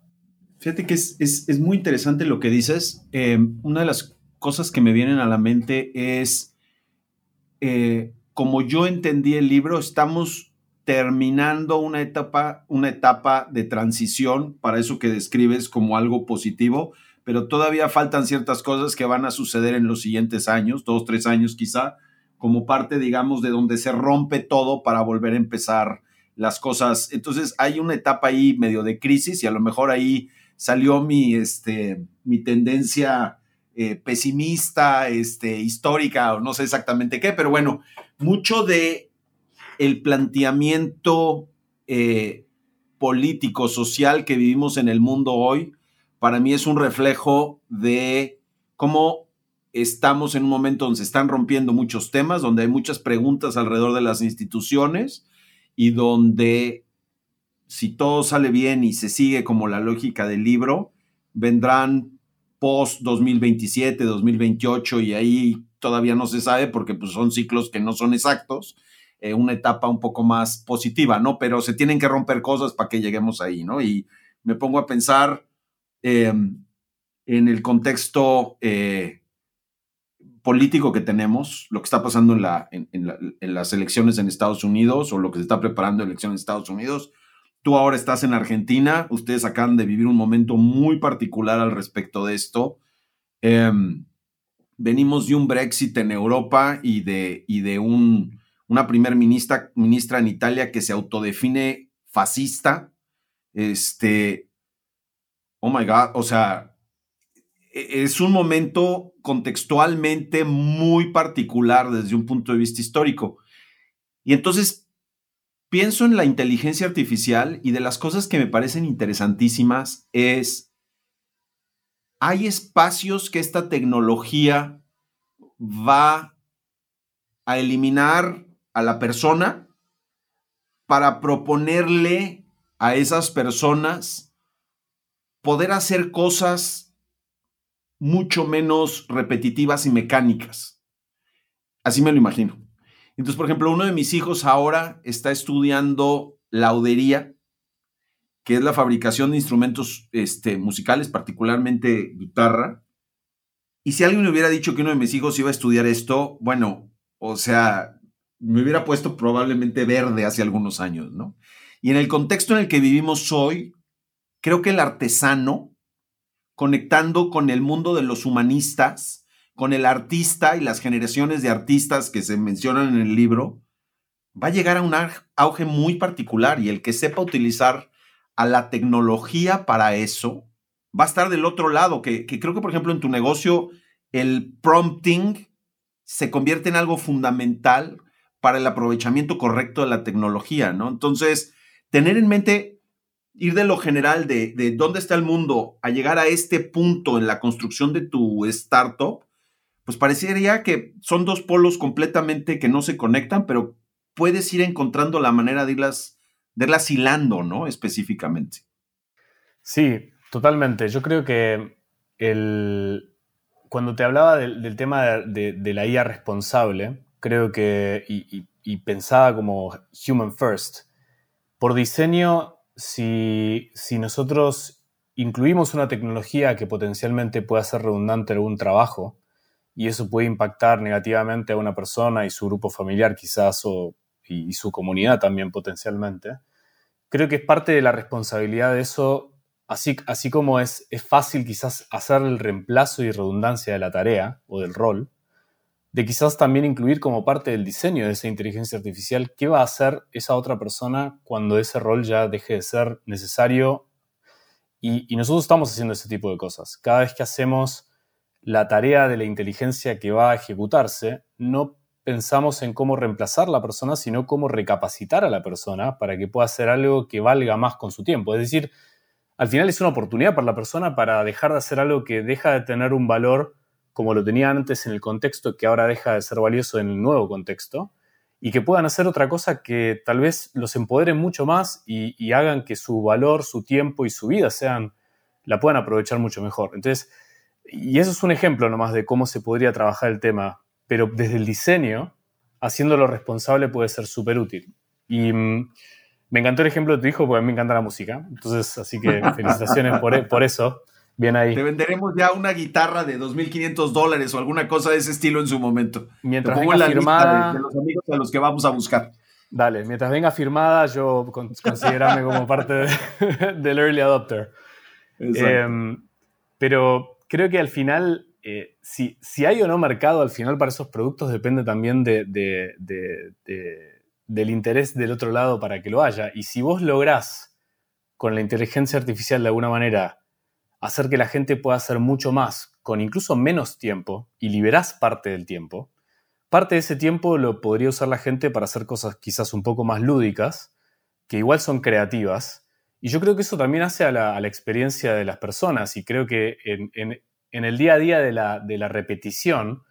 Fíjate que es, muy interesante lo que dices. Eh, una de las cosas que me vienen a la mente es, eh, como yo entendí el libro, estamos terminando una etapa, una etapa de transición para eso que describes como algo positivo, pero todavía faltan ciertas cosas que van a suceder en los siguientes años, dos, tres años quizá, como parte, digamos, de donde se rompe todo para volver a empezar las cosas. Entonces hay una etapa ahí medio de crisis y a lo mejor ahí salió mi, este, mi tendencia eh, pesimista, este, histórica o no sé exactamente qué, pero bueno, mucho de el planteamiento eh, político, social que vivimos en el mundo hoy, para mí es un reflejo de cómo estamos en un momento donde se están rompiendo muchos temas, donde hay muchas preguntas alrededor de las instituciones y donde si todo sale bien y se sigue como la lógica del libro, vendrán post 2027, 2028 y ahí todavía no se sabe porque pues, son ciclos que no son exactos, eh, una etapa un poco más positiva, ¿no? Pero se tienen que romper cosas para que lleguemos ahí, ¿no? Y me pongo a pensar em, en el contexto eh, político que tenemos, lo que está pasando en, la, en, las elecciones en Estados Unidos o lo que se está preparando en elecciones en Estados Unidos. Tú ahora estás en Argentina, ustedes acaban de vivir un momento muy particular al respecto de esto. Em, venimos de un Brexit en Europa y de, y de un una primer ministra, ministra en Italia que se autodefine fascista. Este, oh my God, o sea, e, es un momento contextualmente muy particular desde un punto de vista histórico. Y entonces pienso en la inteligencia artificial y de las cosas que me parecen interesantísimas es, hay espacios que esta tecnología va a eliminar a la persona para proponerle a esas personas poder hacer cosas mucho menos repetitivas y mecánicas. Así me lo imagino. Entonces, por ejemplo, uno de mis hijos ahora está estudiando laudería, que es la fabricación de instrumentos este, musicales, particularmente guitarra. Y si alguien me hubiera dicho que uno de mis hijos iba a estudiar esto, bueno, o sea, me hubiera puesto probablemente verde hace algunos años, ¿no? Y en el contexto en el que vivimos hoy, creo que el artesano, conectando con el mundo de los humanistas, con el artista y las generaciones de artistas que se mencionan en el libro, va a llegar a un auge muy particular y el que sepa utilizar a la tecnología para eso va a estar del otro lado, que, que creo que por ejemplo en tu negocio el prompting se convierte en algo fundamental para el aprovechamiento correcto de la tecnología, ¿no? Entonces, tener en mente, ir de lo general de, de dónde está el mundo a llegar a este punto en la construcción de tu startup, pues parecería que son dos polos completamente que no se conectan, pero puedes ir encontrando la manera de irlas, de irlas hilando, ¿no? Específicamente. Sí, totalmente. Yo creo que el, cuando te hablaba del, tema de, la IA responsable, creo que, y, pensada como human first, por diseño, si, si, nosotros incluimos una tecnología que potencialmente pueda ser redundante en algún trabajo, y eso puede impactar negativamente a una persona y su grupo familiar quizás, o, y, su comunidad también potencialmente, creo que es parte de la responsabilidad de eso, así, así como es, es fácil quizás hacer el reemplazo y redundancia de la tarea o del rol, de quizás también incluir como parte del diseño de esa inteligencia artificial qué va a hacer esa otra persona cuando ese rol ya deje de ser necesario. Y, nosotros estamos haciendo ese tipo de cosas. Cada vez que hacemos la tarea de la inteligencia que va a ejecutarse, no pensamos en cómo reemplazar a la persona, sino cómo recapacitar a la persona para que pueda hacer algo que valga más con su tiempo. Es decir, al final es una oportunidad para la persona para dejar de hacer algo que deja de tener un valor como lo tenía antes en el contexto que ahora deja de ser valioso en el nuevo contexto y que puedan hacer otra cosa que tal vez los empodere mucho más y, hagan que su valor, su tiempo y su vida sean, la puedan aprovechar mucho mejor. Entonces, y eso es un ejemplo nomás de cómo se podría trabajar el tema, pero desde el diseño, haciéndolo responsable puede ser súper útil. Y mm, me encantó el ejemplo de tu hijo porque a mí me encanta la música, entonces, así que felicitaciones por, por eso. Bien ahí. Te venderemos ya una guitarra de 2.500 dólares o alguna cosa de ese estilo en su momento. Mientras venga firmada, de, los amigos a los que vamos a buscar. Dale, mientras venga firmada, yo considerarme como parte del early adopter. Em, pero creo que al final, eh, si, si, hay o no mercado al final para esos productos depende también de, del interés del otro lado para que lo haya. Y si vos lográs con la inteligencia artificial de alguna manera hacer que la gente pueda hacer mucho más con incluso menos tiempo y liberás parte del tiempo, parte de ese tiempo lo podría usar la gente para hacer cosas quizás un poco más lúdicas, que igual son creativas. Y yo creo que eso también hace a la, experiencia de las personas y creo que en, el día a día de la, de la repetición,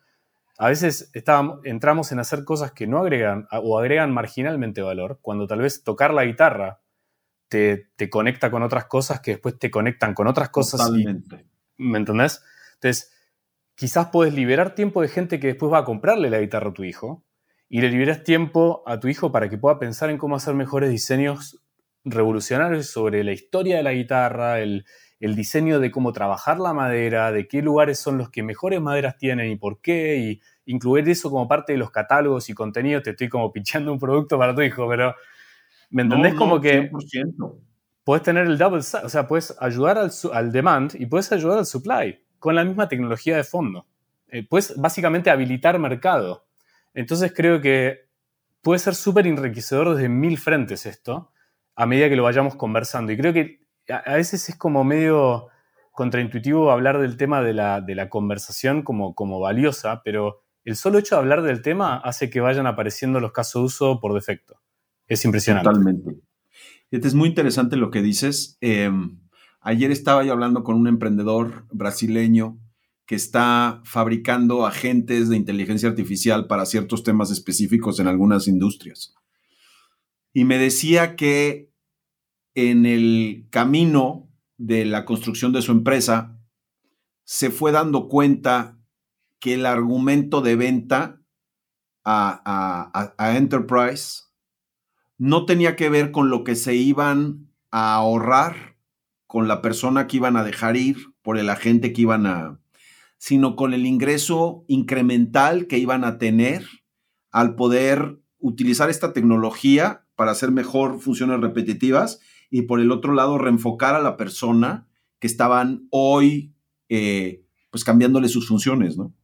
a veces entramos en hacer cosas que no agregan o agregan marginalmente valor, cuando tal vez tocar la guitarra te, conecta con otras cosas que después te conectan con otras cosas. Totalmente. ¿Me entendés? Entonces, quizás puedes liberar tiempo de gente que después va a comprarle la guitarra a tu hijo y le liberas tiempo a tu hijo para que pueda pensar en cómo hacer mejores diseños revolucionarios sobre la historia de la guitarra, el, el diseño de cómo trabajar la madera, de qué lugares son los que mejores maderas tienen y por qué, y incluir eso como parte de los catálogos y contenido. Te estoy como pinchando un producto para tu hijo, pero ¿me entendés? como que puedes tener el double, o sea, puedes ayudar al, al, demand y puedes ayudar al supply con la misma tecnología de fondo. Eh, puedes básicamente habilitar mercado. Entonces creo que puede ser súper enriquecedor desde mil frentes esto, a medida que lo vayamos conversando. Y creo que a veces es como medio contraintuitivo hablar del tema de la, de la conversación como, como valiosa, pero el solo hecho de hablar del tema hace que vayan apareciendo los casos de uso por defecto. Es impresionante. Totalmente. Es muy interesante lo que dices. Em, ayer estaba yo hablando con un emprendedor brasileño que está fabricando agentes de inteligencia artificial para ciertos temas específicos en algunas industrias. Y me decía que en el camino de la construcción de su empresa, se fue dando cuenta que el argumento de venta a, Enterprise no tenía que ver con lo que se iban a ahorrar con la persona que iban a dejar ir, por el agente que iban a, sino con el ingreso incremental que iban a tener al poder utilizar esta tecnología para hacer mejor funciones repetitivas y por el otro lado reenfocar a la persona que estaban hoy eh, pues cambiándole sus funciones, ¿no?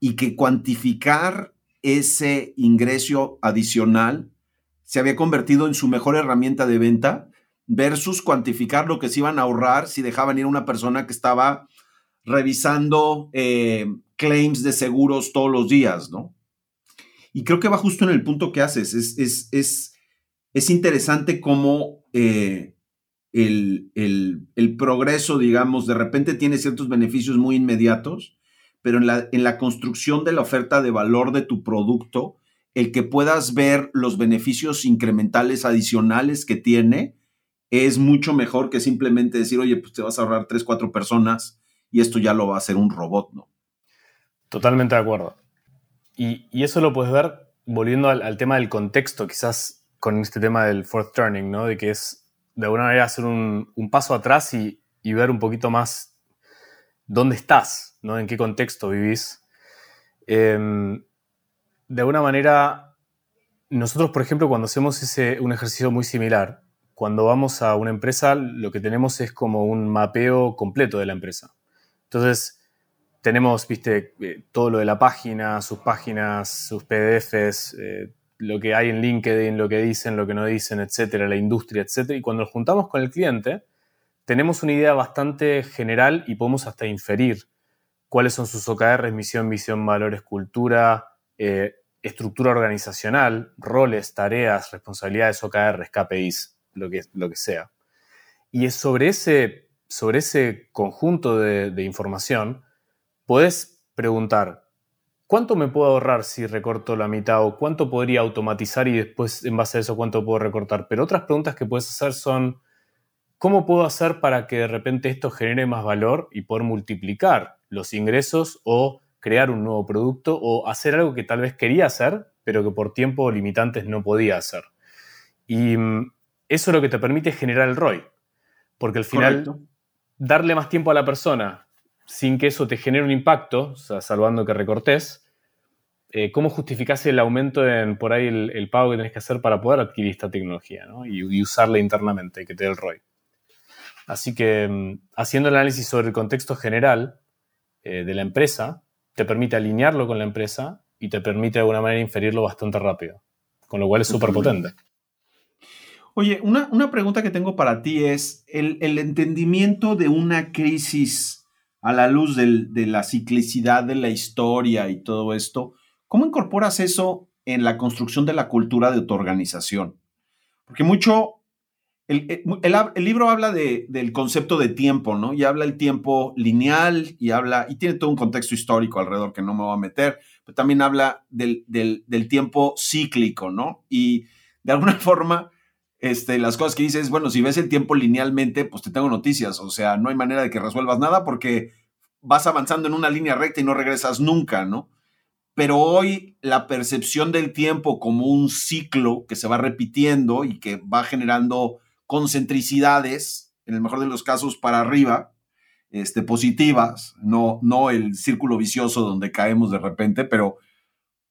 Y que cuantificar ese ingreso adicional se había convertido en su mejor herramienta de venta versus cuantificar lo que se iban a ahorrar si dejaban ir a una persona que estaba revisando eh, claims de seguros todos los días, ¿no? Y creo que va justo en el punto que haces. Es, es interesante cómo eh, el, progreso, digamos, de repente tiene ciertos beneficios muy inmediatos, pero en la, en la construcción de la oferta de valor de tu producto, el que puedas ver los beneficios incrementales adicionales que tiene es mucho mejor que simplemente decir, oye, pues te vas a ahorrar tres, cuatro personas y esto ya lo va a hacer un robot, ¿no? Totalmente de acuerdo. Y, eso lo puedes ver volviendo al tema del contexto, quizás con este tema del fourth turning, ¿no? De que es de alguna manera hacer un, paso atrás y, ver un poquito más dónde estás, ¿no? En qué contexto vivís. Em, de alguna manera, nosotros, por ejemplo, cuando hacemos ese, un ejercicio muy similar, cuando vamos a una empresa, lo que tenemos es como un mapeo completo de la empresa. Entonces, tenemos, viste, eh, todo lo de la página, sus páginas, sus PDFs, eh, lo que hay en LinkedIn, lo que dicen, lo que no dicen, etcétera, la industria, etcétera. Y cuando nos juntamos con el cliente, tenemos una idea bastante general y podemos hasta inferir cuáles son sus OKRs, misión, visión, valores, cultura, eh, estructura organizacional, roles, tareas, responsabilidades, OKRs, KPIs, lo que, lo que sea. Y es sobre ese, sobre ese conjunto de, de información, puedes preguntar, ¿cuánto me puedo ahorrar si recorto la mitad o cuánto podría automatizar y después en base a eso cuánto puedo recortar? Pero otras preguntas que puedes hacer son, ¿cómo puedo hacer para que de repente esto genere más valor y poder multiplicar los ingresos o crear un nuevo producto o hacer algo que tal vez quería hacer, pero que por tiempo limitantes no podía hacer? Y mm, eso es lo que te permite generar el ROI, porque al final darle más tiempo a la persona sin que eso te genere un impacto, salvando que recortes, eh, ¿cómo justificás el aumento en por ahí el, pago que tenés que hacer para poder adquirir esta tecnología y, usarla internamente, que te dé el ROI? Así que mm, haciendo el análisis sobre el contexto general eh, de la empresa, te permite alinearlo con la empresa y te permite de alguna manera inferirlo bastante rápido, con lo cual es súper potente. Oye, una, pregunta que tengo para ti es el, el entendimiento de una crisis a la luz de la ciclicidad de la historia y todo esto, ¿Cómo incorporas eso en la construcción de la cultura de tu organización? Porque mucho, el, libro habla del concepto de tiempo, ¿no? Y habla el tiempo lineal y habla, y tiene todo un contexto histórico alrededor que no me voy a meter, pero también habla del, del tiempo cíclico, ¿no? Y de alguna forma, este, las cosas que dices, bueno, si ves el tiempo linealmente, pues te tengo noticias, o sea, no hay manera de que resuelvas nada porque vas avanzando en una línea recta y no regresas nunca, ¿no? Pero hoy la percepción del tiempo como un ciclo que se va repitiendo y que va generando concentricidades, en el mejor de los casos para arriba, este, positivas, no, no el círculo vicioso donde caemos de repente, pero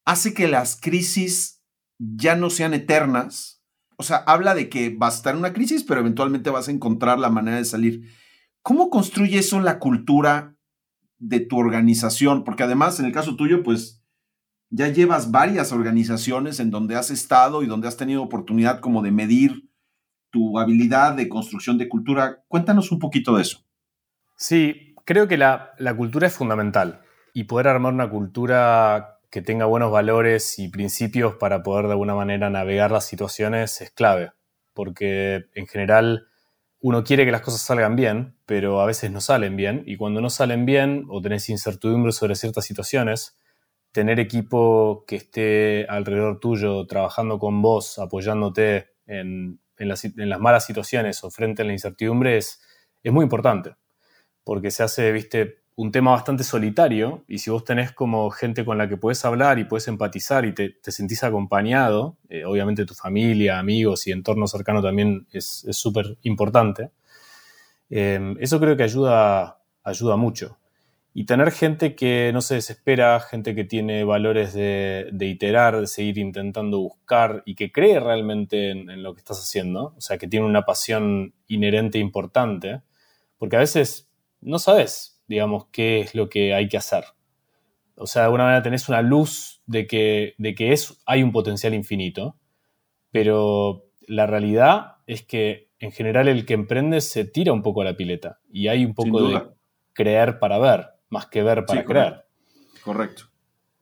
hace que las crisis ya no sean eternas, o sea, habla de que vas a estar en una crisis, pero eventualmente vas a encontrar la manera de salir. ¿Cómo construye eso la cultura de tu organización? Porque además, en el caso tuyo, pues ya llevas varias organizaciones en donde has estado y donde has tenido oportunidad como de medir tu habilidad de construcción de cultura. Cuéntanos un poquito de eso. Sí, creo que la, la cultura es fundamental y poder armar una cultura que tenga buenos valores y principios para poder de alguna manera navegar las situaciones es clave, porque en general uno quiere que las cosas salgan bien, pero a veces no salen bien, y cuando no salen bien o tenés incertidumbre sobre ciertas situaciones, tener equipo que esté alrededor tuyo, trabajando con vos, apoyándote en, las, malas situaciones o frente a la incertidumbre es, es muy importante, porque se hace, viste, un tema bastante solitario y si vos tenés como gente con la que puedes hablar y puedes empatizar y te, sentís acompañado, eh, obviamente tu familia, amigos y entorno cercano también es súper importante, em, eso creo que ayuda, ayuda mucho. Y tener gente que no se desespera, gente que tiene valores de, iterar, de seguir intentando buscar y que cree realmente en, en lo que estás haciendo, o sea, que tiene una pasión inherente importante, porque a veces no sabes digamos, qué es lo que hay que hacer. O sea, de alguna manera tenés una luz de que, de que es, hay un potencial infinito, pero la realidad es que en general el que emprende se tira un poco a la pileta y hay un poco de creer para ver, más que ver para creer. Correcto.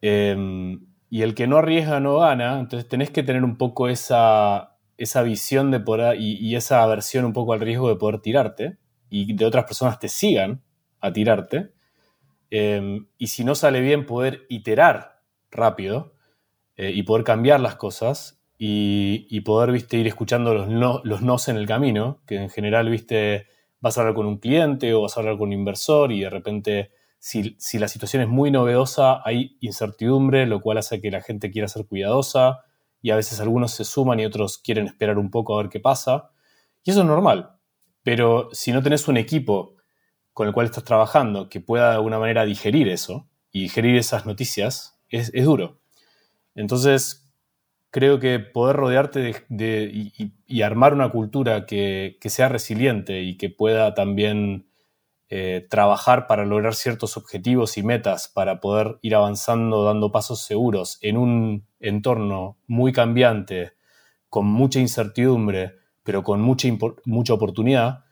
Em, y el que no arriesga no gana, entonces tenés que tener un poco esa, esa visión de poder, y, y, esa aversión un poco al riesgo de poder tirarte y de otras personas te sigan a tirarte. Em, y si no sale bien, poder iterar rápido eh, y poder cambiar las cosas y, poder, viste, ir escuchando los, no, los nos en el camino, que en general, viste, vas a hablar con un cliente o vas a hablar con un inversor y de repente, si, si la situación es muy novedosa, hay incertidumbre, lo cual hace que la gente quiera ser cuidadosa y a veces algunos se suman y otros quieren esperar un poco a ver qué pasa. Y eso es normal. Pero si no tenés un equipo con el cual estás trabajando que pueda de alguna manera digerir eso y digerir esas noticias es, duro. Entonces, creo que poder rodearte de, y, armar una cultura que, sea resiliente y que pueda también eh, trabajar para lograr ciertos objetivos y metas, para poder ir avanzando, dando pasos seguros en un entorno muy cambiante, con mucha incertidumbre, pero con mucha, mucha oportunidad,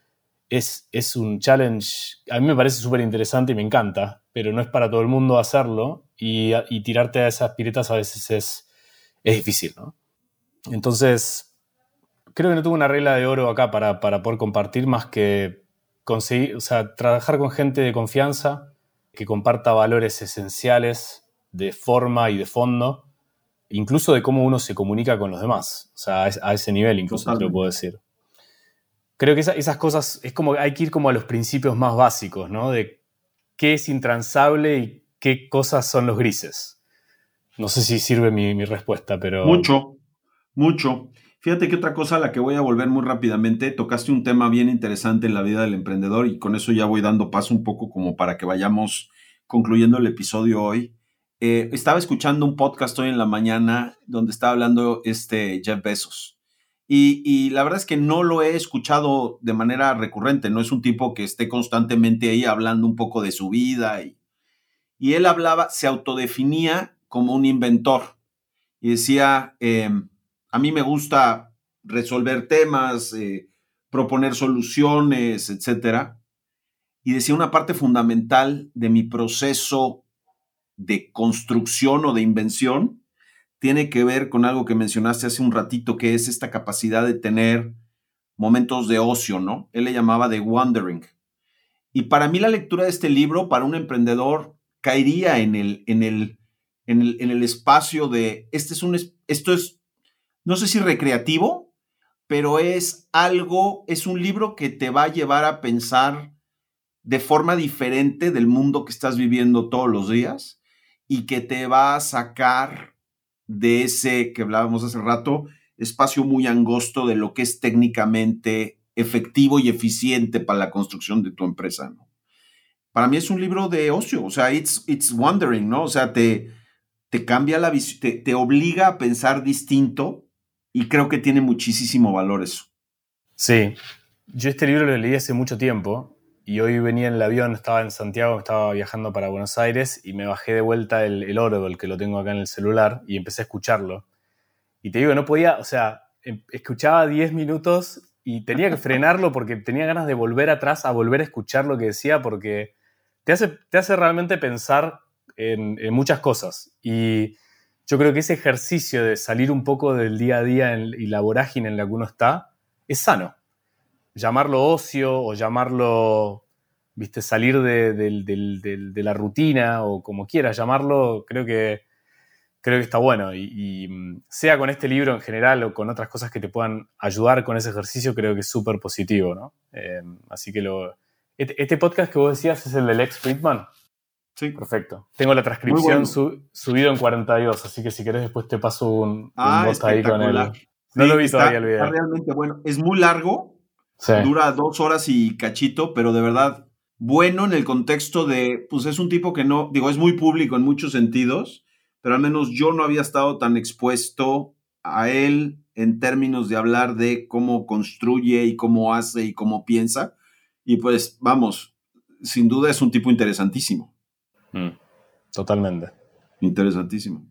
es, un challenge, a mí me parece súper interesante y me encanta, pero no es para todo el mundo hacerlo y, tirarte a esas piretas a veces es, es difícil, ¿no? Entonces, creo que no tuve una regla de oro acá para, poder compartir más que conseguir, o sea, trabajar con gente de confianza que comparta valores esenciales de forma y de fondo, incluso de cómo uno se comunica con los demás, o sea, a ese nivel incluso te lo puedo decir creo que esas cosas es como hay que ir como a los principios más básicos, ¿no? De qué es intransable y qué cosas son los grises. No sé si sirve mi, respuesta, pero... Mucho, mucho. Fíjate que otra cosa a la que voy a volver muy rápidamente, tocaste un tema bien interesante en la vida del emprendedor y con eso ya voy dando paso un poco como para que vayamos concluyendo el episodio hoy. Eh, estaba escuchando un podcast hoy en la mañana donde estaba hablando este Jeff Bezos y, la verdad es que no lo he escuchado de manera recurrente, no es un tipo que esté constantemente ahí hablando un poco de su vida. Y, él hablaba, se autodefinía como un inventor y decía, em, a mí me gusta resolver temas, eh, proponer soluciones, etc. Y decía, una parte fundamental de mi proceso de construcción o de invención tiene que ver con algo que mencionaste hace un ratito, que es esta capacidad de tener momentos de ocio, ¿no? Él le llamaba de wandering. Y para mí la lectura de este libro, para un emprendedor, caería en el, en el, en el, en el espacio de, este es un, esto es, no sé si recreativo, pero es algo, es un libro que te va a llevar a pensar de forma diferente del mundo que estás viviendo todos los días y que te va a sacar de ese que hablábamos hace rato, espacio muy angosto de lo que es técnicamente efectivo y eficiente para la construcción de tu empresa. Para mí es un libro de ocio, o sea, it's, it's wondering, ¿no? O sea, te, te cambia la visión, te, te obliga a pensar distinto y creo que tiene muchísimo valor eso. Sí, yo este libro lo leí hace mucho tiempo y hoy venía en el avión, estaba en Santiago, estaba viajando para Buenos Aires y me bajé de vuelta el, el Audible que lo tengo acá en el celular y empecé a escucharlo. Y te digo, no podía, o sea, em, escuchaba 10 minutos y tenía que frenarlo porque tenía ganas de volver atrás a volver a escuchar lo que decía porque te hace, te hace realmente pensar en, muchas cosas. Y yo creo que ese ejercicio de salir un poco del día a día y la vorágine en la que uno está es sano. Llamarlo ocio o llamarlo, viste, salir de, de la rutina o como quieras llamarlo, creo que creo que está bueno. Y, mm, sea con este libro en general o con otras cosas que te puedan ayudar con ese ejercicio, creo que es súper positivo, ¿no? Em, así que lo... Este, este, podcast que vos decías es el de Lex Friedman. Sí. Perfecto. Tengo la transcripción subido en 42, así que si querés después te paso un, ah, ahí con él. No lo he visto todavía el video. Está realmente bueno. Es muy largo, dura dos horas y cachito, pero de verdad bueno en el contexto de, pues es un tipo que no, digo, es muy público en muchos sentidos, pero al menos yo no había estado tan expuesto a él en términos de hablar de cómo construye y cómo hace y cómo piensa. Y pues vamos, sin duda es un tipo interesantísimo. Mm, totalmente. Interesantísimo.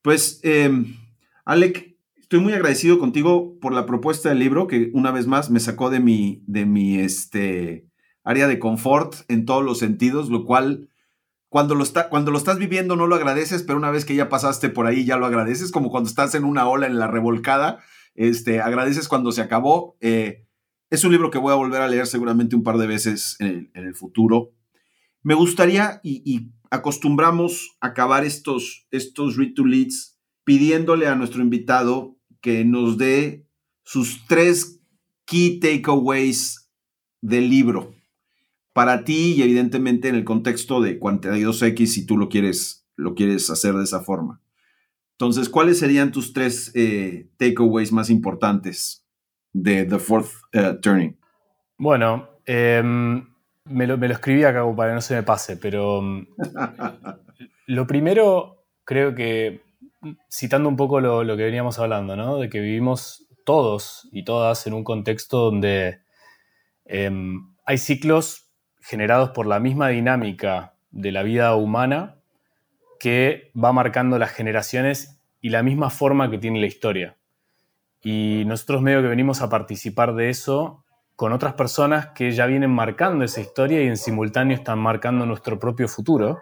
Pues, eh, Alec, estoy muy agradecido contigo por la propuesta del libro que una vez más me sacó de mi, de mi este, área de confort en todos los sentidos, lo cual cuando lo, está, cuando lo estás viviendo no lo agradeces, pero una vez que ya pasaste por ahí ya lo agradeces, como cuando estás en una ola en la revolcada, este, agradeces cuando se acabó. Eh, es un libro que voy a volver a leer seguramente un par de veces en el, futuro. Me gustaría, y, acostumbramos acabar estos, estos Read to Leads pidiéndole a nuestro invitado que nos dé sus tres key takeaways del libro para ti y evidentemente en el contexto de 42X si tú lo quieres, lo quieres hacer de esa forma. Entonces, ¿cuáles serían tus tres eh, takeaways más importantes de The Fourth eh, Turning? Bueno, em, me, lo, escribí acá para que no se me pase, pero em, lo primero creo que, citando un poco lo, que veníamos hablando, ¿no? De que vivimos todos y todas en un contexto donde em, hay ciclos generados por la misma dinámica de la vida humana que va marcando las generaciones y la misma forma que tiene la historia. Y nosotros medio que venimos a participar de eso con otras personas que ya vienen marcando esa historia y en simultáneo están marcando nuestro propio futuro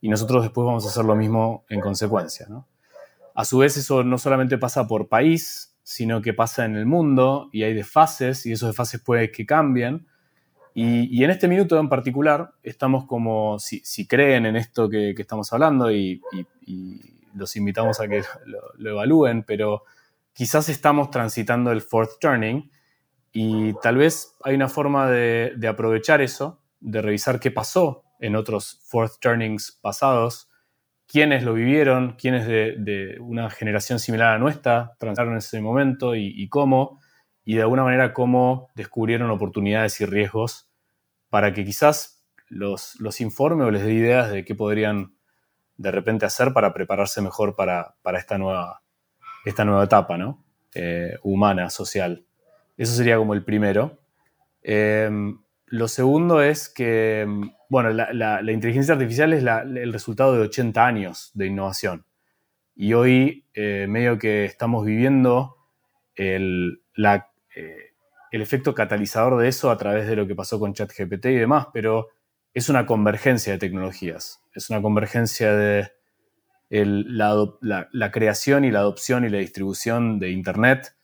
y nosotros después vamos a hacer lo mismo en consecuencia. A su vez eso no solamente pasa por país, sino que pasa en el mundo y hay desfases y esos desfases puede que cambien. Y, en este minuto en particular, estamos como, si, creen en esto que, estamos hablando y, los invitamos a que lo, evalúen, pero quizás estamos transitando el fourth turning y tal vez hay una forma de, aprovechar eso, de revisar qué pasó en otros fourth turnings pasados, quiénes lo vivieron, quiénes de, una generación similar a nuestra transitaron en ese momento y cómo, y de alguna manera cómo descubrieron oportunidades y riesgos para que quizás los, informe o les dé ideas de qué podrían de repente hacer para prepararse mejor para, esta, nueva, esta nueva etapa ¿no? Eh, humana, social. Eso sería como el primero. Em, lo segundo es que, bueno, la, inteligencia artificial es el resultado de 80 años de innovación. Y hoy eh, medio que estamos viviendo el, la, eh, el efecto catalizador de eso a través de lo que pasó con ChatGPT y demás, pero es una convergencia de tecnologías, es una convergencia de la, creación y la adopción y la distribución de Internet,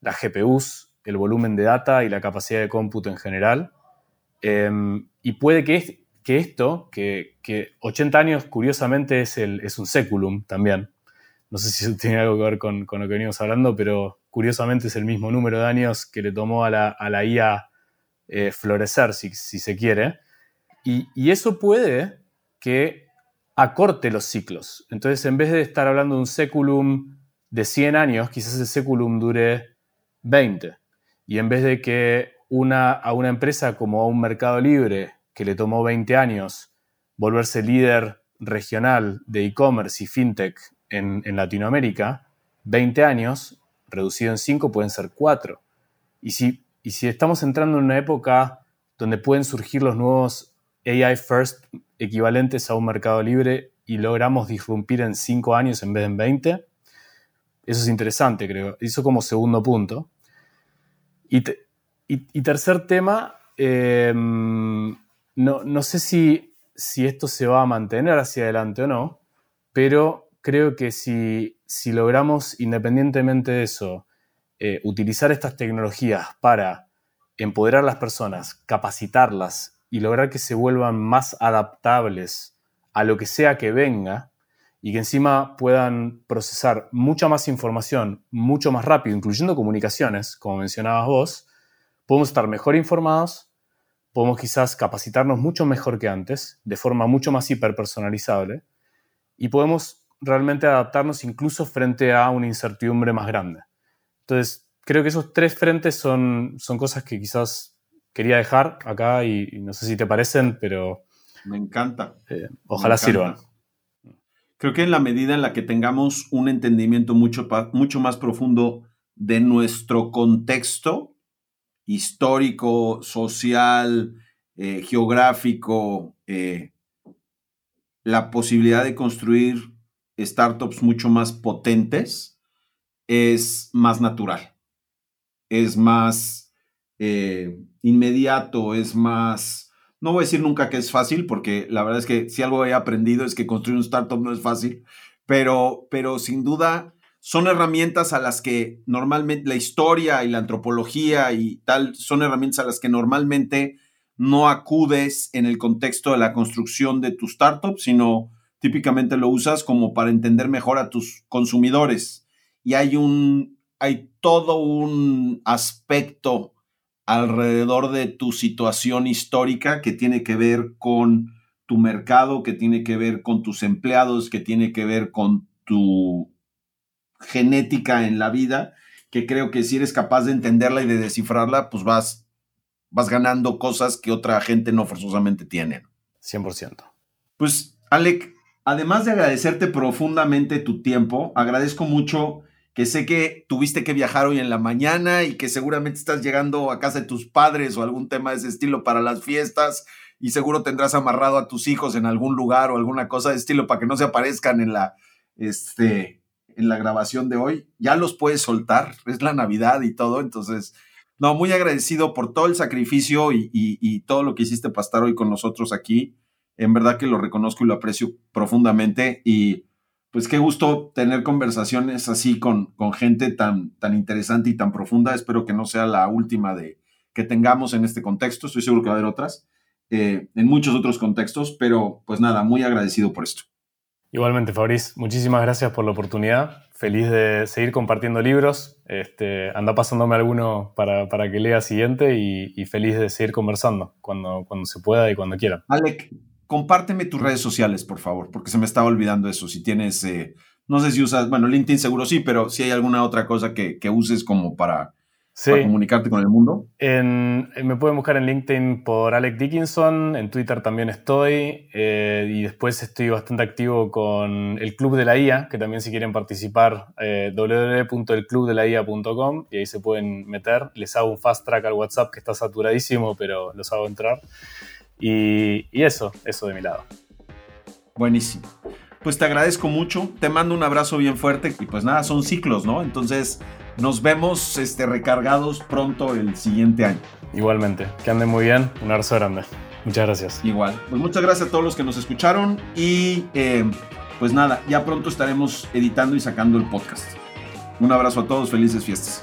las GPUs, el volumen de data y la capacidad de cómputo en general. Em, y puede que, que esto, que, 80 años curiosamente es, el, es un seculum también, no sé si eso tiene algo que ver con, lo que venimos hablando, pero curiosamente es el mismo número de años que le tomó a la, IA eh, florecer, si, se quiere. Y, y, eso puede que acorte los ciclos. Entonces, en vez de estar hablando de un seculum de 100 años, quizás el seculum dure 20. Y en vez de que a una empresa como a un mercado libre que le tomó 20 años volverse líder regional de e-commerce y fintech en, Latinoamérica, 20 años, reducido en 5 pueden ser 4. Y si, y si estamos entrando en una época donde pueden surgir los nuevos AI First equivalentes a un mercado libre y logramos disrumpir en 5 años en vez de en 20, eso es interesante, creo. Eso como segundo punto. Y, tercer tema, em, no, sé si, si, esto se va a mantener hacia adelante o no, pero creo que si, si logramos, independientemente de eso, eh, utilizar estas tecnologías para empoderar a las personas, capacitarlas y lograr que se vuelvan más adaptables a lo que sea que venga y que encima puedan procesar mucha más información mucho más rápido, incluyendo comunicaciones, como mencionabas vos, podemos estar mejor informados, podemos quizás capacitarnos mucho mejor que antes, de forma mucho más hiperpersonalizable, y podemos realmente adaptarnos incluso frente a una incertidumbre más grande. Entonces, creo que esos tres frentes son, son cosas que quizás quería dejar acá y, no sé si te parecen, pero... Me encanta. Eh, ojalá sirvan. Creo que en la medida en la que tengamos un entendimiento mucho, mucho más profundo de nuestro contexto histórico, social, eh, geográfico, eh, la posibilidad de construir startups mucho más potentes es más natural, es más eh, inmediato, es más... No voy a decir nunca que es fácil, porque la verdad es que si algo he aprendido es que construir un startup no es fácil, pero, pero sin duda son herramientas a las que normalmente la historia y la antropología y tal son herramientas a las que normalmente no acudes en el contexto de la construcción de tu startup, sino típicamente lo usas como para entender mejor a tus consumidores. Y hay un, hay todo un aspecto alrededor de tu situación histórica que tiene que ver con tu mercado, que tiene que ver con tus empleados, que tiene que ver con tu genética en la vida, que creo que si eres capaz de entenderla y de descifrarla, pues vas, vas ganando cosas que otra gente no forzosamente tiene. 100%. Pues, Alec, además de agradecerte profundamente tu tiempo, agradezco mucho que sé que tuviste que viajar hoy en la mañana y que seguramente estás llegando a casa de tus padres o algún tema de ese estilo para las fiestas y seguro tendrás amarrado a tus hijos en algún lugar o alguna cosa de estilo para que no se aparezcan en la, este, en la grabación de hoy. Ya los puedes soltar, es la Navidad y todo, entonces, no, muy agradecido por todo el sacrificio y, todo lo que hiciste para estar hoy con nosotros aquí en verdad que lo reconozco y lo aprecio profundamente y pues qué gusto tener conversaciones así con, con gente tan, tan interesante y tan profunda. Espero que no sea la última de que tengamos en este contexto. Estoy seguro que va a haber otras eh, en muchos otros contextos, pero pues nada, muy agradecido por esto. Igualmente, Fabriz, muchísimas gracias por la oportunidad. Feliz de seguir compartiendo libros. Este, anda pasándome alguno para, para que lea siguiente y, feliz de seguir conversando cuando, cuando se pueda y cuando quiera. Alec, compárteme tus redes sociales, por favor, porque se me estaba olvidando eso. Si tienes, eh, no sé si usas, bueno, LinkedIn seguro sí, pero si hay alguna otra cosa que, uses como para, comunicarte con el mundo. me pueden buscar en LinkedIn por Alec Dickinson, en Twitter también estoy, eh, y después estoy bastante activo con el Club de la IA, que también si quieren participar, eh, www.elclubdelaia.com, y ahí se pueden meter. Les hago un fast track al WhatsApp que está saturadísimo, pero los hago entrar. Y, eso, eso de mi lado. Buenísimo. Pues te agradezco mucho, te mando un abrazo bien fuerte y pues nada, son ciclos, ¿no? Entonces nos vemos este, recargados pronto el siguiente año. Igualmente, que ande muy bien, un abrazo grande. Muchas gracias. Igual. Pues muchas gracias a todos los que nos escucharon y eh, pues nada, ya pronto estaremos editando y sacando el podcast. Un abrazo a todos, felices fiestas.